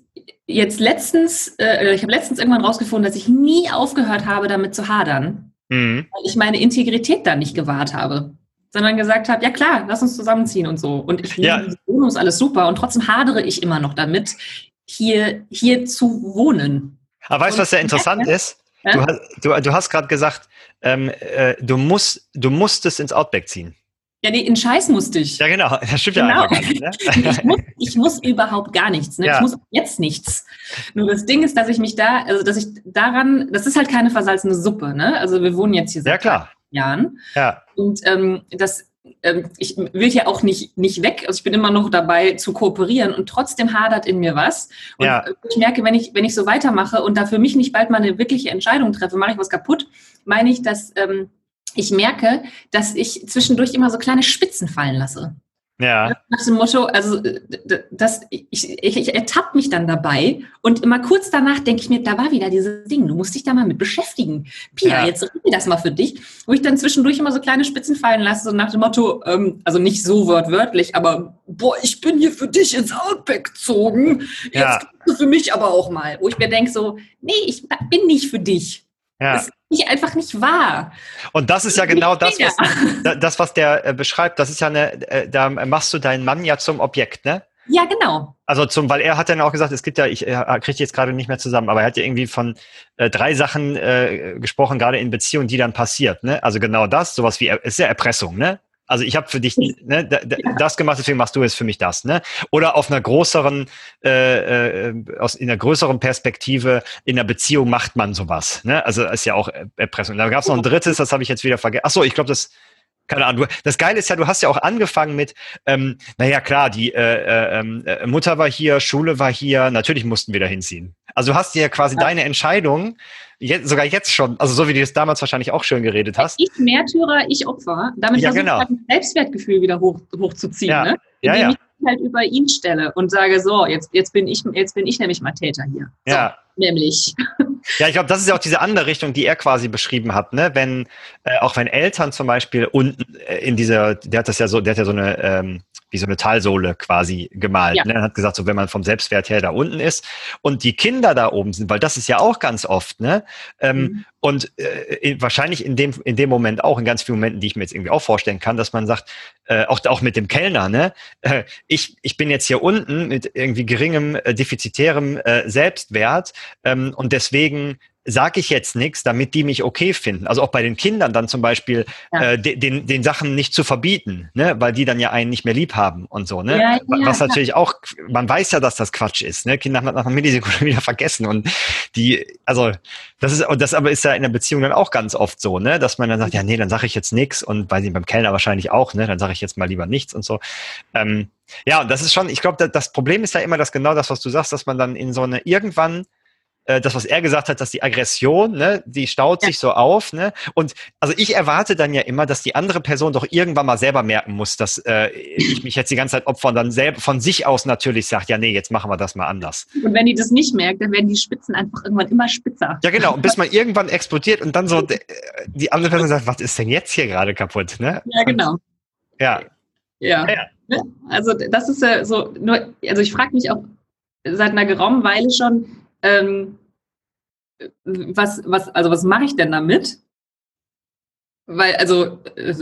jetzt letztens, äh, ich habe letztens irgendwann rausgefunden, dass ich nie aufgehört habe, damit zu hadern, mhm. weil ich meine Integrität da nicht gewahrt habe sondern gesagt habe, ja klar, lass uns zusammenziehen und so. Und ich ja. die Wohnung ist alles super und trotzdem hadere ich immer noch damit, hier, hier zu wohnen. Aber weißt du, was sehr interessant ja, ist? Ja? Du, hast, du, du hast gerade gesagt, ähm, äh, du, musst, du musstest ins Outback ziehen. Ja, nee, in Scheiß musste ich. Ja, genau. Das stimmt genau. ja einfach gar nicht. Ne? ich, muss, ich, muss, überhaupt gar nichts. Ne? Ja. Ich muss jetzt nichts. Nur das Ding ist, dass ich mich da, also dass ich daran, das ist halt keine versalzene Suppe. Ne? Also wir wohnen jetzt hier seit ja. Jahren. Ja. Und ähm, das, ähm, ich will ja auch nicht, nicht weg. Also ich bin immer noch dabei zu kooperieren und trotzdem hadert in mir was. Und ja. ich merke, wenn ich, wenn ich so weitermache und da für mich nicht bald mal eine wirkliche Entscheidung treffe, mache ich was kaputt, meine ich, dass ähm, ich merke, dass ich zwischendurch immer so kleine Spitzen fallen lasse. Ja. Nach dem Motto, also das, ich, ich, ich ertappe mich dann dabei und immer kurz danach denke ich mir, da war wieder dieses Ding, du musst dich da mal mit beschäftigen. Pia, ja. jetzt rede das mal für dich. Wo ich dann zwischendurch immer so kleine Spitzen fallen lasse, so nach dem Motto, ähm, also nicht so wortwörtlich, aber boah, ich bin hier für dich ins Outback gezogen. Jetzt ja. du für mich aber auch mal. Wo ich mir denke so, nee, ich bin nicht für dich. Ja. Ist nicht einfach nicht wahr. Und das ist ja genau das, was, das, was der äh, beschreibt. Das ist ja eine, äh, da machst du deinen Mann ja zum Objekt, ne? Ja, genau. Also zum, weil er hat dann auch gesagt, es gibt ja, ich äh, kriege jetzt gerade nicht mehr zusammen, aber er hat ja irgendwie von äh, drei Sachen äh, gesprochen, gerade in Beziehungen, die dann passiert. Ne? Also genau das, sowas wie, ist ja Erpressung, ne? Also ich habe für dich ne, das gemacht, deswegen machst du jetzt für mich das. Ne? Oder auf einer größeren, äh, äh, aus in einer größeren Perspektive in einer Beziehung macht man sowas. Ne? Also ist ja auch Erpressung. Da gab es noch ein drittes, das habe ich jetzt wieder vergessen. Ach so, ich glaube, das keine Ahnung. Das Geile ist ja, du hast ja auch angefangen mit, ähm, naja klar, die äh, äh, äh, Mutter war hier, Schule war hier, natürlich mussten wir da hinziehen. Also du hast dir quasi ja. deine Entscheidung jetzt, sogar jetzt schon, also so wie du es damals wahrscheinlich auch schön geredet hast. Ich Märtyrer, ich Opfer. Damit ja, versuche genau. ich mein Selbstwertgefühl wieder hoch, hochzuziehen, ja. ne? Indem ja, ja. ich halt über ihn stelle und sage, so, jetzt, jetzt bin ich, jetzt bin ich nämlich mal Täter hier. So, ja. Nämlich. Ja, ich glaube, das ist ja auch diese andere Richtung, die er quasi beschrieben hat, ne? Wenn, äh, auch wenn Eltern zum Beispiel unten äh, in dieser, der hat das ja so, der hat ja so eine, ähm, wie so eine Talsohle quasi gemalt. Ja. Ne? Er hat gesagt, so wenn man vom Selbstwert her da unten ist und die Kinder da oben sind, weil das ist ja auch ganz oft, ne? Ähm, mhm. Und äh, wahrscheinlich in dem, in dem Moment auch, in ganz vielen Momenten, die ich mir jetzt irgendwie auch vorstellen kann, dass man sagt, äh, auch, auch mit dem Kellner, ne? Äh, ich, ich bin jetzt hier unten mit irgendwie geringem, äh, defizitärem äh, Selbstwert ähm, und deswegen sage ich jetzt nichts, damit die mich okay finden. Also auch bei den Kindern dann zum Beispiel ja. äh, den, den Sachen nicht zu verbieten, ne? weil die dann ja einen nicht mehr lieb haben und so. Ne? Ja, ja, Was natürlich auch, man weiß ja, dass das Quatsch ist. Ne? Kinder haben nach einer Millisekunde wieder vergessen und die, also das ist, das aber ist ja in der Beziehung dann auch ganz oft so, ne? dass man dann sagt, ja nee, dann sage ich jetzt nichts und weiß ich beim Kellner wahrscheinlich auch, ne? dann sage ich jetzt mal lieber nichts und so. Ähm, ja, und das ist schon, ich glaube, das Problem ist ja immer, dass genau das, was du sagst, dass man dann in so eine irgendwann äh, das, was er gesagt hat, dass die Aggression, ne, die staut ja. sich so auf, ne? Und also ich erwarte dann ja immer, dass die andere Person doch irgendwann mal selber merken muss, dass äh, ich mich jetzt die ganze Zeit opfer und dann selber von sich aus natürlich sagt, ja, nee, jetzt machen wir das mal anders. Und wenn die das nicht merkt, dann werden die Spitzen einfach irgendwann immer spitzer. Ja, genau. Bis man irgendwann explodiert und dann so die andere Person sagt, was ist denn jetzt hier gerade kaputt, ne? Ja, genau. Und, ja. Ja. ja. Also das ist ja so, nur, also ich frage mich auch seit einer geraumen Weile schon, ähm, was, was, also was mache ich denn damit? Weil, also, äh,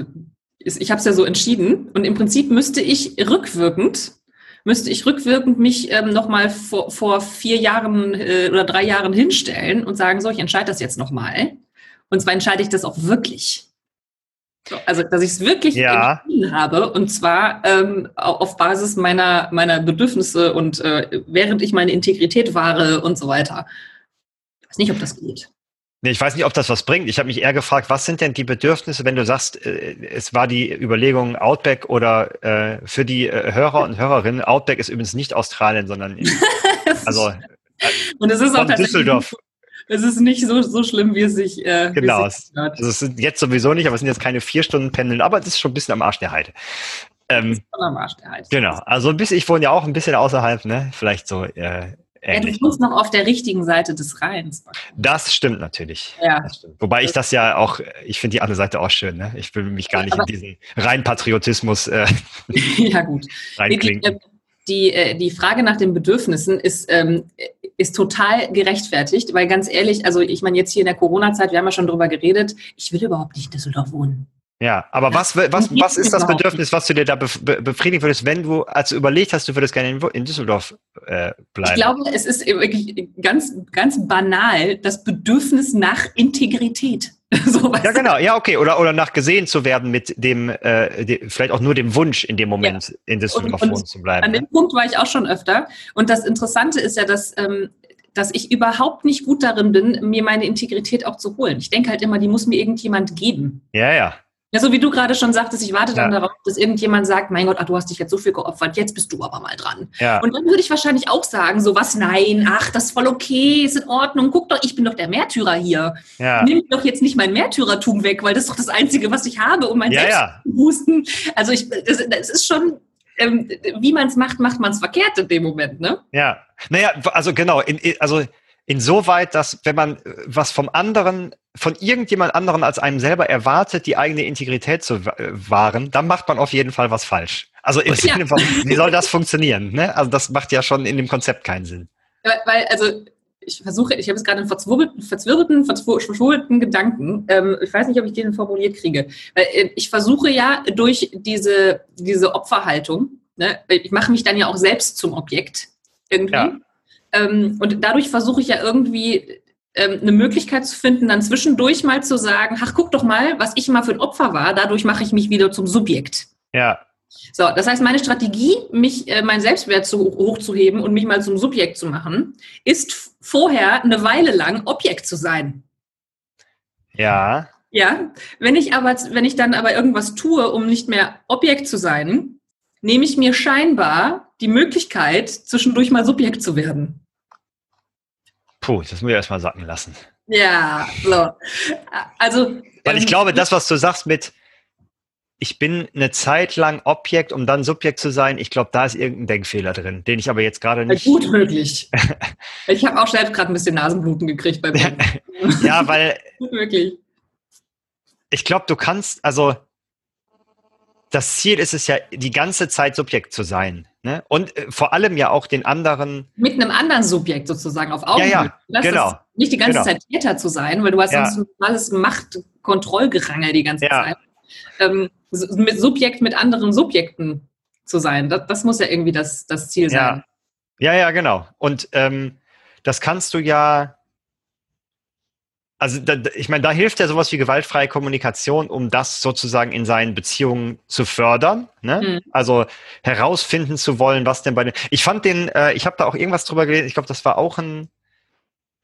ich habe es ja so entschieden und im Prinzip müsste ich rückwirkend, müsste ich rückwirkend mich ähm, nochmal vor, vor vier Jahren äh, oder drei Jahren hinstellen und sagen, so, ich entscheide das jetzt nochmal. Und zwar entscheide ich das auch wirklich. Also, dass ich es wirklich ja. entschieden habe und zwar ähm, auf Basis meiner, meiner Bedürfnisse und äh, während ich meine Integrität wahre und so weiter. Weiß nicht, ob das geht. Nee, ich weiß nicht, ob das was bringt. Ich habe mich eher gefragt, was sind denn die Bedürfnisse, wenn du sagst, äh, es war die Überlegung Outback oder äh, für die äh, Hörer und Hörerinnen, Outback ist übrigens nicht Australien, sondern in, also äh, und es ist auch Düsseldorf. Es ist nicht so, so schlimm, wie es sich äh, Genau. Es, also es sind jetzt sowieso nicht, aber es sind jetzt keine vier Stunden Pendeln, aber es ist schon ein bisschen am Arsch der Heide. Ähm, genau, also bis ich wohne ja auch ein bisschen außerhalb, ne? Vielleicht so. Äh, ja, du wohnst noch auf der richtigen Seite des Rheins. Das stimmt natürlich. Ja. Stimmt. Wobei ich das ja auch, ich finde die andere Seite auch schön. Ne? Ich will mich gar nicht Aber in diesen Rheinpatriotismus äh, ja, gut. reinklinken. Die, äh, die, Frage nach den Bedürfnissen ist, ähm, ist total gerechtfertigt, weil ganz ehrlich, also ich meine jetzt hier in der Corona-Zeit, wir haben ja schon drüber geredet, ich will überhaupt nicht in Düsseldorf wohnen. Ja, aber was, was, was ist das Bedürfnis, was du dir da befriedigen würdest, wenn du also überlegt hast, du würdest gerne in, Düsseldorf äh, bleiben? Ich glaube, es ist wirklich ganz, ganz banal das Bedürfnis nach Integrität. so, ja, genau, ja, okay. Oder, oder nach gesehen zu werden mit dem, äh, de, vielleicht auch nur dem Wunsch, in dem Moment ja. in Düsseldorf wohnen zu bleiben. An ne? dem Punkt war ich auch schon öfter. Und das Interessante ist ja, dass ähm, dass ich überhaupt nicht gut darin bin, mir meine Integrität auch zu holen. Ich denke halt immer, die muss mir irgendjemand geben. Ja, ja. Ja, so wie du gerade schon sagtest, ich warte dann darauf, dass irgendjemand sagt, mein Gott, ach, du hast dich jetzt so viel geopfert, jetzt bist du aber mal dran. Ja. Und dann würde ich wahrscheinlich auch sagen, so was, nein, ach, das ist voll okay, ist in Ordnung, guck doch, ich bin doch der Märtyrer hier. Ja. Nimm doch jetzt nicht mein Märtyrertum weg, weil das ist doch das Einzige, was ich habe, um mein ja, Selbsthusten. Ja. Also ich, das, das ist schon, ähm, wie man es macht, macht man es verkehrt in dem Moment, ne? Ja, naja, also genau, in, also insoweit, dass wenn man äh, was vom anderen, von irgendjemand anderen als einem selber erwartet, die eigene Integrität zu äh, wahren, dann macht man auf jeden Fall was falsch. Also im ja. Sinne von, wie soll das funktionieren? Ne? Also das macht ja schon in dem Konzept keinen Sinn. Weil, also ich versuche, ich habe jetzt gerade einen verzwirbelten, verzwirbelten, verschwurbelten Gedanken. Ähm, ich weiß nicht, ob ich den formuliert kriege. Weil äh, ich versuche ja durch diese, diese Opferhaltung, ne, ich mache mich dann ja auch selbst zum Objekt irgendwie. Ja. Ähm, und dadurch versuche ich ja irgendwie ähm, eine Möglichkeit zu finden, dann zwischendurch mal zu sagen, ach, guck doch mal, was ich mal für ein Opfer war, dadurch mache ich mich wieder zum Subjekt. Ja. So, das heißt, meine Strategie, mich, äh, meinen Selbstwert zu, hochzuheben und mich mal zum Subjekt zu machen, ist vorher eine Weile lang Objekt zu sein. Ja. Ja. Wenn ich aber, wenn ich dann aber irgendwas tue, um nicht mehr Objekt zu sein, nehme ich mir scheinbar die Möglichkeit, zwischendurch mal Subjekt zu werden. Puh, das muss ich erstmal sacken lassen. Ja, so. Also. Weil ich ähm, glaube, das, was du sagst mit, ich bin eine Zeit lang Objekt, um dann Subjekt zu sein, ich glaube, da ist irgendein Denkfehler drin, den ich aber jetzt gerade nicht. Gut möglich. ich habe auch selbst gerade ein bisschen Nasenbluten gekriegt bei mir. ja, weil. Gut möglich. Ich glaube, du kannst, also das Ziel ist es ja, die ganze Zeit Subjekt zu sein. Ne? Und äh, vor allem ja auch den anderen. Mit einem anderen Subjekt sozusagen auf Augenhöhe. Ja, ja, genau. Nicht die ganze genau. Zeit Täter zu sein, weil du hast ja. sonst alles Machtkontrollgerangel die ganze ja. Zeit. Ähm, mit Subjekt mit anderen Subjekten zu sein. Das, das muss ja irgendwie das, das Ziel sein. Ja, ja, genau. Und ähm, das kannst du ja also da, ich meine, da hilft ja sowas wie gewaltfreie Kommunikation, um das sozusagen in seinen Beziehungen zu fördern. Ne? Mhm. Also herausfinden zu wollen, was denn bei den. Ich fand den, äh, ich habe da auch irgendwas drüber gelesen. Ich glaube, das war auch ein.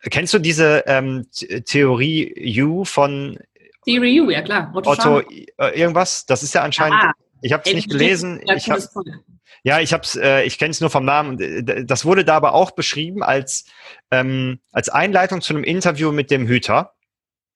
Kennst du diese ähm, Theorie U von Theory U, ja klar. Otto, Otto äh, irgendwas? Das ist ja anscheinend. Ah, ich habe es nicht gelesen. Ich hab, ja, ich hab's, äh, ich kenne es nur vom Namen. Das wurde da aber auch beschrieben als, ähm, als Einleitung zu einem Interview mit dem Hüter.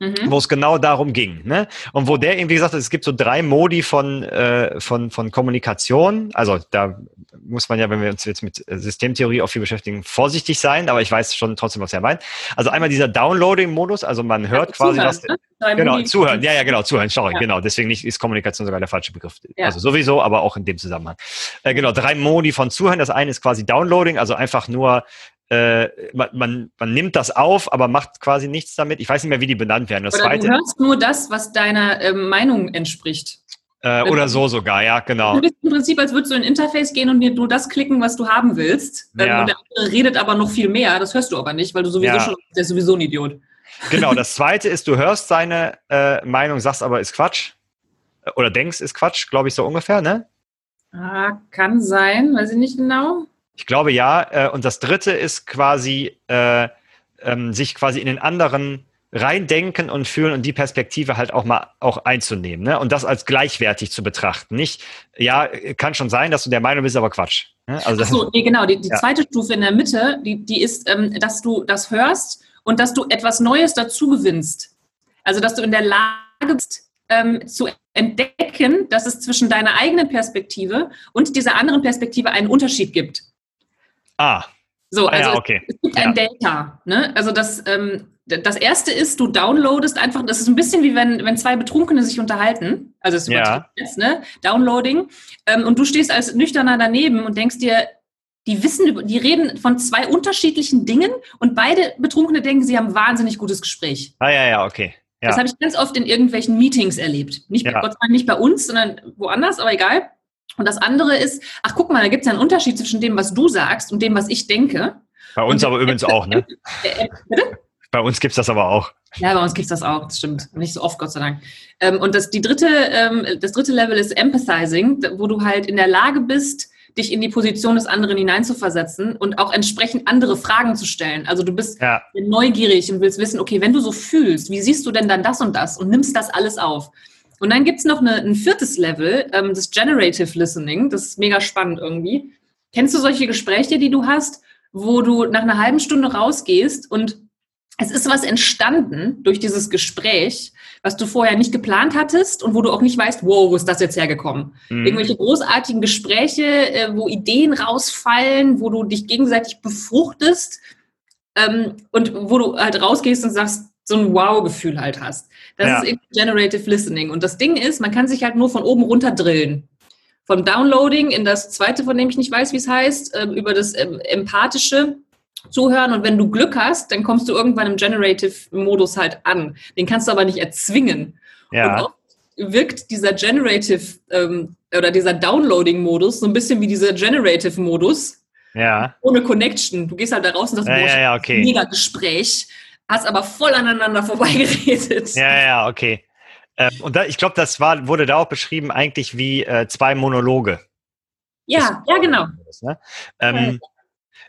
Mhm. wo es genau darum ging. Ne? Und wo der irgendwie gesagt hat, es gibt so drei Modi von, äh, von, von Kommunikation. Also da muss man ja, wenn wir uns jetzt mit Systemtheorie auch viel beschäftigen, vorsichtig sein, aber ich weiß schon trotzdem, was er meint. Also einmal dieser Downloading-Modus, also man hört ja, quasi, zuhören, was. Ne? Genau, Modi zuhören, ja, ja, genau, zuhören, sorry, ja. genau. Deswegen nicht, ist Kommunikation sogar der falsche Begriff. Ja. Also sowieso, aber auch in dem Zusammenhang. Äh, genau, drei Modi von Zuhören. Das eine ist quasi Downloading, also einfach nur äh, man, man, man, nimmt das auf, aber macht quasi nichts damit. Ich weiß nicht mehr, wie die benannt werden. Das oder zweite, du hörst nur das, was deiner äh, Meinung entspricht. Äh, oder so sogar, ja, genau. Du bist im Prinzip, als würdest du in ein Interface gehen und dir du das klicken, was du haben willst. Ähm, ja. Und der andere redet aber noch viel mehr. Das hörst du aber nicht, weil du sowieso ja. schon, der ist sowieso ein Idiot. Genau, das zweite ist, du hörst seine äh, Meinung, sagst aber, ist Quatsch. Oder denkst, ist Quatsch, glaube ich, so ungefähr, ne? Ah, kann sein, weiß ich nicht genau. Ich glaube ja. Äh, und das dritte ist quasi, äh, ähm, sich quasi in den anderen reindenken und fühlen und die Perspektive halt auch mal auch einzunehmen ne? und das als gleichwertig zu betrachten. Nicht, ja, kann schon sein, dass du der Meinung bist, aber Quatsch. Ne? Also so, nee, genau. Die, die ja. zweite Stufe in der Mitte, die, die ist, ähm, dass du das hörst und dass du etwas Neues dazu gewinnst. Also, dass du in der Lage bist, ähm, zu entdecken, dass es zwischen deiner eigenen Perspektive und dieser anderen Perspektive einen Unterschied gibt. Ah. So, also ah, ja, okay. es, es, gibt ja. ein Delta. Ne? Also das, ähm, das erste ist, du downloadest einfach, das ist ein bisschen wie wenn, wenn zwei Betrunkene sich unterhalten. Also es ist ja. jetzt, ne? Downloading. Ähm, und du stehst als Nüchterner daneben und denkst dir, die wissen, die reden von zwei unterschiedlichen Dingen und beide Betrunkene denken, sie haben wahnsinnig gutes Gespräch. Ah ja, ja, okay. Ja. Das habe ich ganz oft in irgendwelchen Meetings erlebt. Nicht, Ja. Gott sei Dank nicht bei uns, sondern woanders, aber egal. Und das andere ist, ach guck mal, da gibt es ja einen Unterschied zwischen dem, was du sagst und dem, was ich denke. Bei uns aber übrigens auch, ne? Bitte? Bei uns gibt's das aber auch. Ja, bei uns gibt es das auch, das stimmt. Nicht so oft, Gott sei Dank. Ähm, und das, die dritte, ähm, das dritte Level ist Empathizing, wo du halt in der Lage bist, dich in die Position des anderen hineinzuversetzen und auch entsprechend andere Fragen zu stellen. Also du bist Ja. neugierig und willst wissen, okay, wenn du so fühlst, wie siehst du denn dann das und das und nimmst das alles auf? Und dann gibt's noch eine, ein viertes Level, ähm, das Generative Listening. Das ist mega spannend irgendwie. Kennst du solche Gespräche, die du hast, wo du nach einer halben Stunde rausgehst und es ist was entstanden durch dieses Gespräch, was du vorher nicht geplant hattest und wo du auch nicht weißt, wow, wo ist das jetzt hergekommen? Mhm. Irgendwelche großartigen Gespräche, äh, wo Ideen rausfallen, wo du dich gegenseitig befruchtest ähm, und wo du halt rausgehst und sagst, so ein Wow-Gefühl halt hast. Das Ja. ist Generative Listening. Und das Ding ist, man kann sich halt nur von oben runter drillen. Vom Downloading in das zweite, von dem ich nicht weiß, wie es heißt, ähm, über das ähm, empathische Zuhören. Und wenn du Glück hast, dann kommst du irgendwann im Generative-Modus halt an. Den kannst du aber nicht erzwingen. Und Ja. oft wirkt dieser Generative ähm, oder dieser Downloading-Modus so ein bisschen wie dieser Generative-Modus Ja. ohne Connection. Du gehst halt da raus und sagst, Ja, boah, ja, ja, okay. mega Gespräch, hast aber voll aneinander vorbeigeredet. Ja, ja, okay. Ähm, und da, ich glaube, das war, wurde da auch beschrieben eigentlich wie äh, zwei Monologe. ja, ja, genau. Ne? Ähm,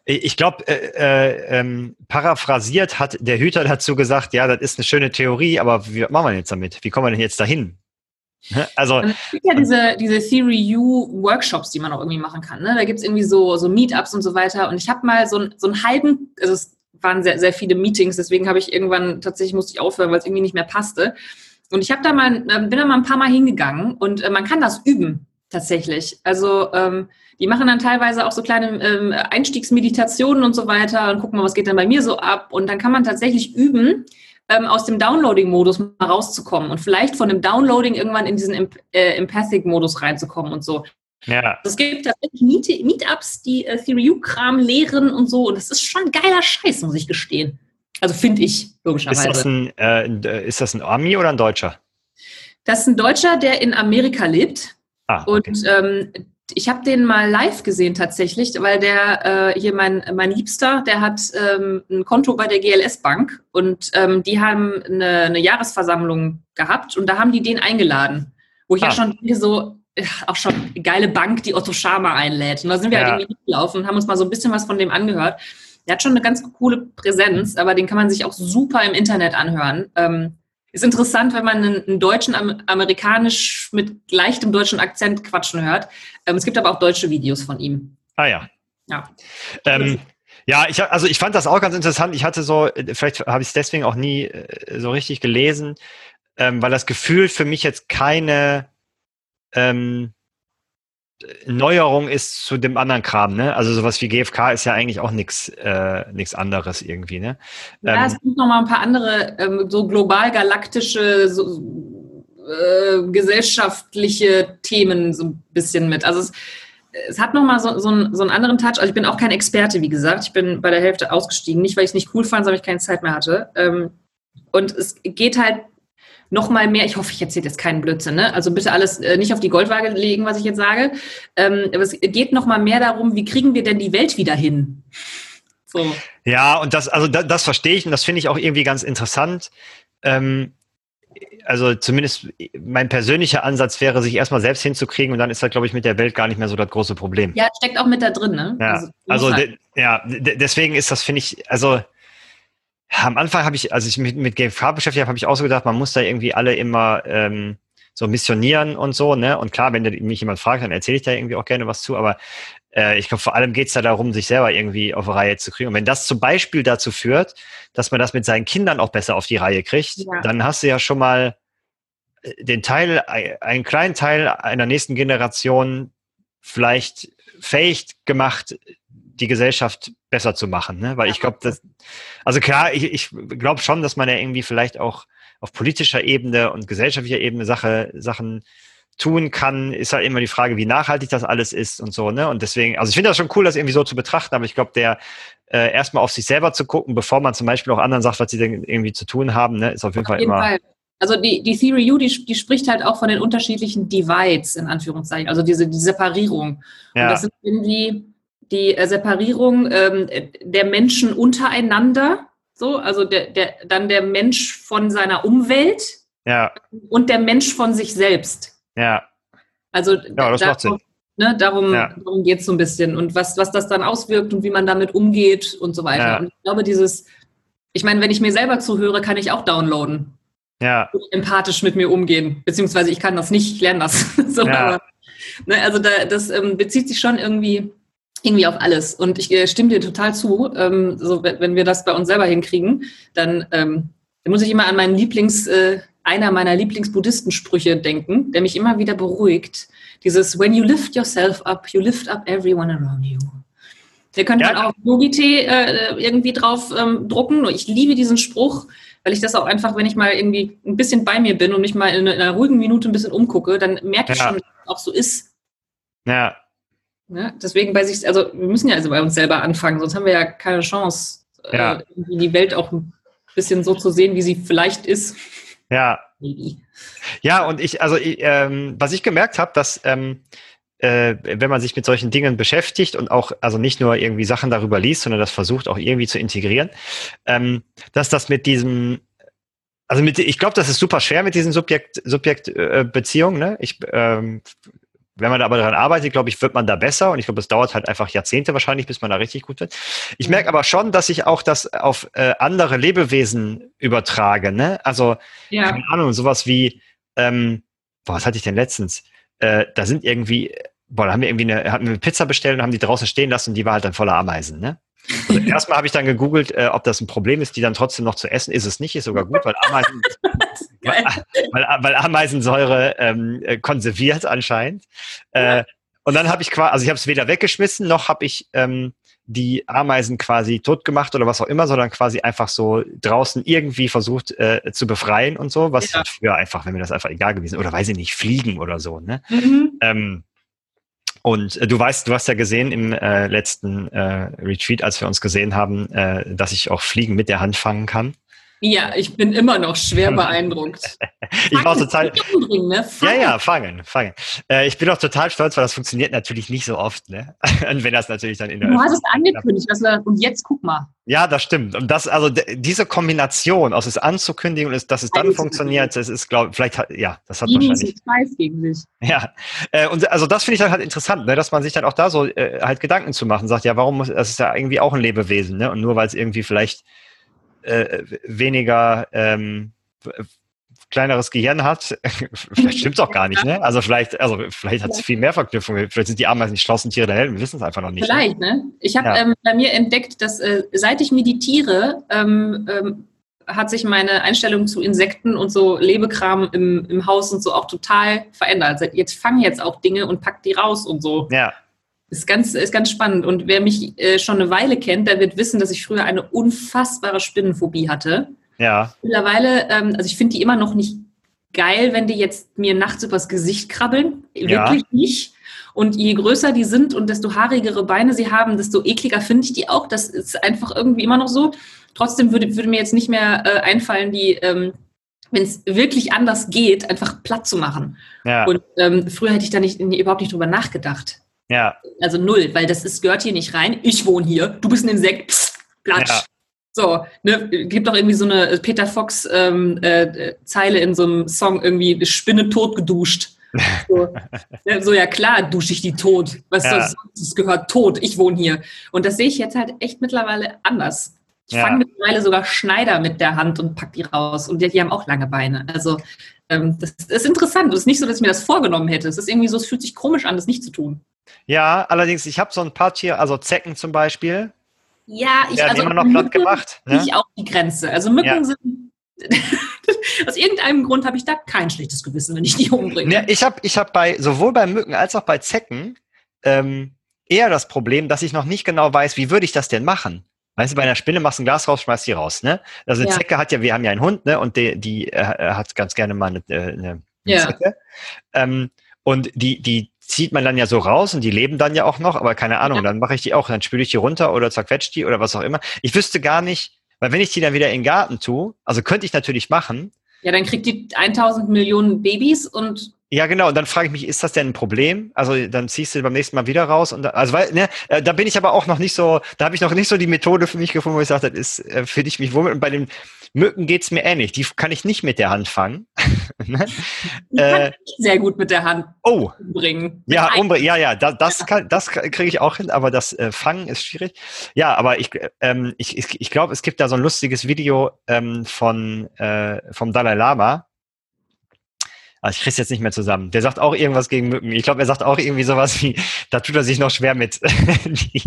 ich glaube, äh, äh, ähm, paraphrasiert hat der Hüter dazu gesagt, ja, das ist eine schöne Theorie, aber wie machen wir denn jetzt damit? Wie kommen wir denn jetzt dahin? Ne? Also, es gibt ja diese, diese Theory U Workshops, die man auch irgendwie machen kann. Ne? Da gibt es irgendwie so, so Meetups und so weiter. Und ich habe mal so, ein, so einen halben, also es waren sehr, sehr viele Meetings, deswegen habe ich irgendwann tatsächlich musste ich aufhören, weil es irgendwie nicht mehr passte. Und ich habe da mal, ähm, bin da mal ein paar Mal hingegangen und äh, man kann das üben tatsächlich. Also ähm, die machen dann teilweise auch so kleine ähm, Einstiegsmeditationen und so weiter und gucken mal, was geht denn bei mir so ab. Und dann kann man tatsächlich üben, ähm, aus dem Downloading-Modus mal rauszukommen und vielleicht von dem Downloading irgendwann in diesen äh, Empathic-Modus reinzukommen und so. Ja, Es gibt tatsächlich Meet Meetups, die äh, Theory U-Kram lehren und so. Und das ist schon geiler Scheiß, muss ich gestehen. Also finde ich, ist logischerweise. das, ein, äh, ein- äh, ist das ein Ami oder ein Deutscher? Das ist ein Deutscher, der in Amerika lebt. Ah, Und okay. ähm, ich habe den mal live gesehen tatsächlich, weil der äh, hier mein, mein Liebster, der hat ähm, ein Konto bei der GLS Bank und ähm, die haben eine, eine Jahresversammlung gehabt und da haben die den eingeladen, wo ich Ah. ja schon denke, so auch schon geile Bank, die Otto Schama einlädt. Und da sind wir Ja. halt irgendwie hingelaufen und haben uns mal so ein bisschen was von dem angehört. Der hat schon eine ganz coole Präsenz, aber den kann man sich auch super im Internet anhören. Ähm, ist interessant, wenn man einen, deutschen, am, amerikanisch mit leichtem deutschen Akzent quatschen hört. Ähm, es gibt aber auch deutsche Videos von ihm. Ah ja. Ja. Ähm, ja, ich, also ich fand das auch ganz interessant. Ich hatte so, vielleicht habe ich es deswegen auch nie äh, so richtig gelesen, ähm, weil das Gefühl für mich jetzt keine ähm, Neuerung ist zu dem anderen Kram, ne? Also sowas wie GFK ist ja eigentlich auch nichts äh, nix anderes irgendwie, ne? Ja, Ähm, es gibt noch mal ein paar andere ähm, so global galaktische so, äh, gesellschaftliche Themen so ein bisschen mit. Also es, es hat noch mal so, so, einen, so einen anderen Touch. Also ich bin auch kein Experte, wie gesagt. Ich bin bei der Hälfte ausgestiegen. Nicht, weil ich es nicht cool fand, sondern weil ich keine Zeit mehr hatte. Ähm, und es geht halt noch mal mehr, ich hoffe, ich erzähle jetzt keinen Blödsinn, ne? also bitte alles äh, nicht auf die Goldwaage legen, was ich jetzt sage, ähm, aber es geht noch mal mehr darum, wie kriegen wir denn die Welt wieder hin? So. Ja, und das, also das, das verstehe ich und das finde ich auch irgendwie ganz interessant. Ähm, also zumindest mein persönlicher Ansatz wäre, sich erstmal selbst hinzukriegen und dann ist halt, glaube ich, mit der Welt gar nicht mehr so das große Problem. Ja, steckt auch mit da drin, ne? Ja, also, halt- de, ja, de, deswegen ist das, finde ich, also am Anfang habe ich, als ich mich mit GFK beschäftigt habe, habe ich auch so gedacht, man muss da irgendwie alle immer ähm, so missionieren und so, ne? Und klar, wenn mich jemand fragt, dann erzähle ich da irgendwie auch gerne was zu, aber äh, ich glaube, vor allem geht es da darum, sich selber irgendwie auf die Reihe zu kriegen. Und wenn das zum Beispiel dazu führt, dass man das mit seinen Kindern auch besser auf die Reihe kriegt, Ja. dann hast du ja schon mal den Teil, einen kleinen Teil einer nächsten Generation vielleicht fähig gemacht, die Gesellschaft besser zu machen. Ne? Weil ich glaube, dass, also klar, ich, ich glaube schon, dass man ja irgendwie vielleicht auch auf politischer Ebene und gesellschaftlicher Ebene Sache, Sachen tun kann, ist halt immer die Frage, wie nachhaltig das alles ist und so, ne? Und deswegen, also ich finde das schon cool, das irgendwie so zu betrachten, aber ich glaube, der äh, erstmal auf sich selber zu gucken, bevor man zum Beispiel auch anderen sagt, was sie denn irgendwie zu tun haben, ne, ist auf jeden auf Fall jeden immer. Fall. Also die, die Theory U, die, die spricht halt auch von den unterschiedlichen Divides, in Anführungszeichen, also diese die Separierung. Ja. Und das sind irgendwie die äh, Separierung ähm, der Menschen untereinander, so, also der, der, dann der Mensch von seiner Umwelt ja. und der Mensch von sich selbst. Ja. Also ja, das macht Sinn. Ne, darum, ja. darum geht es so ein bisschen und was, was das dann auswirkt und wie man damit umgeht und so weiter. Ja. Und ich glaube, dieses, ich meine, wenn ich mir selber zuhöre, kann ich auch downloaden. Ja. Empathisch mit mir umgehen. Beziehungsweise ich kann das nicht, ich lerne das. so, ja. aber, ne, also da, das ähm, bezieht sich schon irgendwie, irgendwie auf alles. Und ich äh, stimme dir total zu. Ähm, so, wenn wir das bei uns selber hinkriegen, dann, ähm, dann muss ich immer an meinen Lieblings, äh, einer meiner Lieblingsbuddhistensprüche denken, der mich immer wieder beruhigt. Dieses When you lift yourself up, you lift up everyone around you. Wir können ja. dann auch Yogite äh, irgendwie drauf ähm, drucken. Ich liebe diesen Spruch, weil ich das auch einfach, wenn ich mal irgendwie ein bisschen bei mir bin und mich mal in einer ruhigen Minute ein bisschen umgucke, dann merke ich ja. schon, dass es auch so ist. Ja. Ja. Deswegen bei sich, also wir müssen ja also bei uns selber anfangen, sonst haben wir ja keine Chance, äh, die Welt auch ein bisschen so zu sehen, wie sie vielleicht ist. Ja. Ja, und ich, also ich, ähm, was ich gemerkt habe, dass ähm, äh, wenn man sich mit solchen Dingen beschäftigt und auch, also nicht nur irgendwie Sachen darüber liest, sondern das versucht auch irgendwie zu integrieren, ähm, dass das mit diesem also mit, ich glaube, das ist super schwer mit diesen Subjekt, Subjektbeziehungen. Äh, ne? Ich ähm, wenn man aber daran arbeitet, glaube ich, wird man da besser. Und ich glaube, es dauert halt einfach Jahrzehnte wahrscheinlich, bis man da richtig gut wird. Ich mhm. merke aber schon, dass ich auch das auf äh, andere Lebewesen übertrage. Ne? Also, ja. keine Ahnung, sowas wie, ähm, boah, was hatte ich denn letztens? Äh, da sind irgendwie, boah, da haben wir irgendwie eine, hatten wir eine Pizza bestellt und haben die draußen stehen lassen und die war halt dann voller Ameisen. Ne? Also erstmal habe ich dann gegoogelt, äh, ob das ein Problem ist, die dann trotzdem noch zu essen. Ist es nicht, ist sogar gut, weil, Ameisen, weil, weil, weil, Ameisensäure ähm, äh, konserviert anscheinend. Äh, und dann habe ich quasi, also ich habe es weder weggeschmissen, noch habe ich ähm, die Ameisen quasi tot gemacht oder was auch immer, sondern quasi einfach so draußen irgendwie versucht äh, zu befreien und so, was ja. früher einfach, wenn mir das einfach egal gewesen oder weiß ich nicht, fliegen oder so. Ne? Mhm. Ähm, und äh, du weißt, du hast ja gesehen im äh, letzten äh, Retreat, als wir uns gesehen haben, äh, dass ich auch Fliegen mit der Hand fangen kann. Ja, ich bin immer noch schwer beeindruckt. ich war total. Ne? Ja, ja, fangen, fangen. Äh, ich bin auch total stolz, weil das funktioniert natürlich nicht so oft, ne? Und wenn das natürlich dann in der. Du hast es angekündigt, wir, und jetzt guck mal. Ja, das stimmt. Und das, also diese Kombination aus es anzukündigen und dass es dann funktioniert, das ist, glaube ich, vielleicht, ja, das hat Die wahrscheinlich. Preis gegen sich. Ja, äh, und also das finde ich dann halt interessant, ne, dass man sich dann auch da so äh, halt Gedanken zu machen, sagt, ja, warum muss, das ist ja irgendwie auch ein Lebewesen, ne? Und nur weil es irgendwie vielleicht äh, weniger ähm, kleineres Gehirn hat, vielleicht stimmt es auch gar nicht, ne? Also vielleicht, also vielleicht hat es viel mehr Verknüpfungen. Vielleicht sind die Ameisen die schlauesten Tiere der Welt, wir wissen es einfach noch nicht. Ne? Vielleicht, ne? Ich habe ja. ähm, bei mir entdeckt, dass äh, seit ich meditiere, ähm, ähm, hat sich meine Einstellung zu Insekten und so Lebekram im, im Haus und so auch total verändert. Jetzt fange jetzt auch Dinge und pack die raus und so. Ja. Ist ganz, ist ganz spannend. Und wer mich äh, schon eine Weile kennt, der wird wissen, dass ich früher eine unfassbare Spinnenphobie hatte. Ja. Mittlerweile, ähm, also ich finde die immer noch nicht geil, wenn die jetzt mir nachts übers Gesicht krabbeln. Wirklich ja. nicht. Und je größer die sind und desto haarigere Beine sie haben, desto ekliger finde ich die auch. Das ist einfach irgendwie immer noch so. Trotzdem würde, würde mir jetzt nicht mehr äh, einfallen, die, ähm, wenn es wirklich anders geht, einfach platt zu machen. Ja. Und ähm, früher hätte ich da nicht, überhaupt nicht drüber nachgedacht. Ja. Also null, weil das ist, gehört hier nicht rein. Ich wohne hier, du bist ein Insekt, pss, platsch. Ja. So, ne, gibt doch irgendwie so eine Peter Fox ähm, äh, Zeile in so einem Song irgendwie Spinne tot geduscht. So, ja, so, ja klar, dusche ich die tot. Was ja. das, das gehört tot. Ich wohne hier. Und das sehe ich jetzt halt echt mittlerweile anders. Ich ja. fange mittlerweile sogar Schneider mit der Hand und pack die raus. Und die, die haben auch lange Beine. Also ähm, das, das, ist interessant. Es ist nicht so, dass ich mir das vorgenommen hätte. Es ist irgendwie so, es fühlt sich komisch an, das nicht zu tun. Ja, allerdings, ich habe so ein paar Tiere, also Zecken zum Beispiel. Ja, ich also immer noch platt gemacht. Ne? Ich auch die Grenze. Also Mücken ja. sind Aus irgendeinem Grund habe ich da kein schlechtes Gewissen, wenn ich die umbringe. Ja, ich habe ich hab bei, sowohl bei Mücken als auch bei Zecken ähm, eher das Problem, dass ich noch nicht genau weiß, wie würde ich das denn machen? Weißt du, bei einer Spinne machst du ein Glas raus, schmeißt die raus, ne? Also eine Ja. Zecke hat ja, wir haben ja einen Hund, ne? Und die, die äh, hat ganz gerne mal eine, äh, eine, eine Ja. Zecke. Ähm, und die, die zieht man dann ja so raus und die leben dann ja auch noch, aber keine Ahnung, Ja. dann mache ich die auch, dann spüle ich die runter oder zerquetscht die oder was auch immer. Ich wüsste gar nicht, weil wenn ich die dann wieder in den Garten tue, also könnte ich natürlich machen, Ja, dann kriegt die 1000 Millionen Babys und Ja, genau. Und dann frage ich mich, ist das denn ein Problem? Also dann ziehst du beim nächsten Mal wieder raus und da, also weil, ne, äh, da bin ich aber auch noch nicht so, da habe ich noch nicht so die Methode für mich gefunden, wo ich sage, das ist, äh, fühle ich mich wohl mit. Und bei den Mücken geht's mir ähnlich. Die kann ich nicht mit der Hand fangen. ne? die kann Äh, ich sehr gut mit der Hand Oh, umbringen. ja, umbre ja, ja, da, das kann, das kriege ich auch hin, aber das äh, Fangen ist schwierig. Ja, aber ich, ähm, ich, ich, ich glaube, es gibt da so ein lustiges Video ähm, von äh, vom Dalai Lama. Also ich krieg's jetzt nicht mehr zusammen. Der sagt auch irgendwas gegen Mücken. Ich glaube, er sagt auch irgendwie sowas wie, da tut er sich noch schwer mit, die,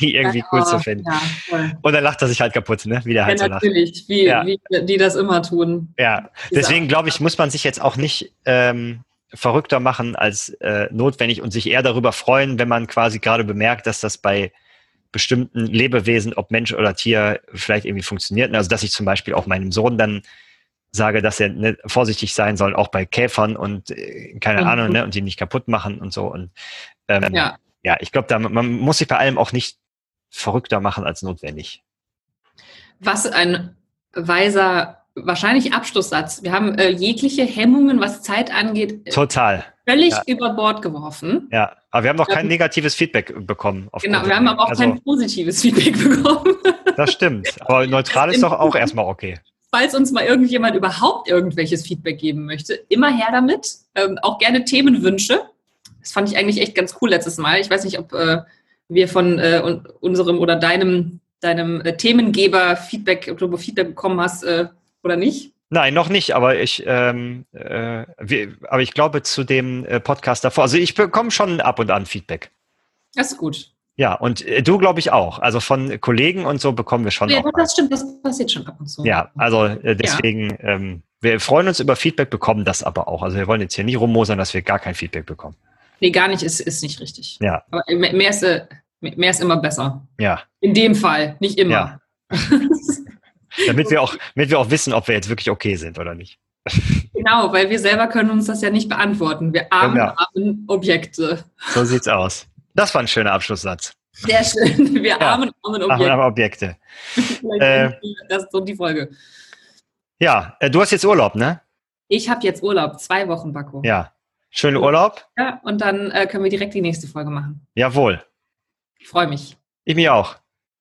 die irgendwie cool zu finden. Ja. Und dann lacht er sich halt kaputt, ne? Wie der halt ja so lacht. natürlich, wie, Ja. wie die das immer tun. Ja, deswegen glaube ich, muss man sich jetzt auch nicht ähm, verrückter machen als äh, notwendig und sich eher darüber freuen, wenn man quasi gerade bemerkt, dass das bei bestimmten Lebewesen, ob Mensch oder Tier, vielleicht irgendwie funktioniert. Also dass ich zum Beispiel auch meinem Sohn dann sage, dass er ne, vorsichtig sein soll, auch bei Käfern und äh, keine Mhm. Ahnung, ne, und die nicht kaputt machen und so. Und ähm, ja. Ja, ich glaube, da man muss sich bei allem auch nicht verrückter machen als notwendig. was ein weiser, wahrscheinlich Abschlusssatz. Wir haben äh, jegliche Hemmungen, was Zeit angeht, äh, Total. völlig Ja. über Bord geworfen. Ja, aber wir haben noch kein negatives Feedback bekommen. Genau, wir haben aber auch also, kein positives Feedback bekommen. Das stimmt. Aber neutral ist doch auch erstmal okay. Falls uns mal irgendjemand überhaupt irgendwelches Feedback geben möchte, immer her damit. Ähm, auch gerne Themenwünsche. Das fand ich eigentlich echt ganz cool letztes Mal. Ich weiß nicht, ob äh, wir von äh, un unserem oder deinem, deinem äh, Themengeber Feedback, ob du Feedback bekommen hast äh, oder nicht. Nein, noch nicht, aber ich, ähm, äh, wir, aber ich glaube zu dem äh, Podcast davor. Also ich bekomme schon ab und an Feedback. Das ist gut. Ja, und äh, du glaube ich auch. Also von Kollegen und so bekommen wir schon Ja, auch. das stimmt, das passiert schon ab und zu. Ja, also äh, deswegen, ähm, wir freuen uns über Feedback, bekommen das aber auch. Also wir wollen jetzt hier nicht rummosern, dass wir gar kein Feedback bekommen. Nee, gar nicht, ist, ist nicht richtig. Ja, Aber mehr mehr ist, äh, mehr ist immer besser. ja. In dem Fall, nicht immer. Damit wir auch, damit wir auch wissen, ob wir jetzt wirklich okay sind oder nicht. Genau, weil wir selber können uns das ja nicht beantworten. Wir armen, Genau. armen Objekte. So sieht's aus. Das war ein schöner Abschlusssatz. Sehr schön. Wir Ja. armen, armen Objekte. aber Objekte. Äh, das ist so die Folge. Ja, äh, du hast jetzt Urlaub, ne? Ich habe jetzt Urlaub, zwei Wochen, Bakko. Ja. Schönen Urlaub? Ja, und dann äh, können wir direkt die nächste Folge machen. Jawohl. Ich freue mich. Ich mich auch.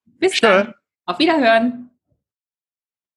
Bis Tschö. dann. Auf Wiederhören.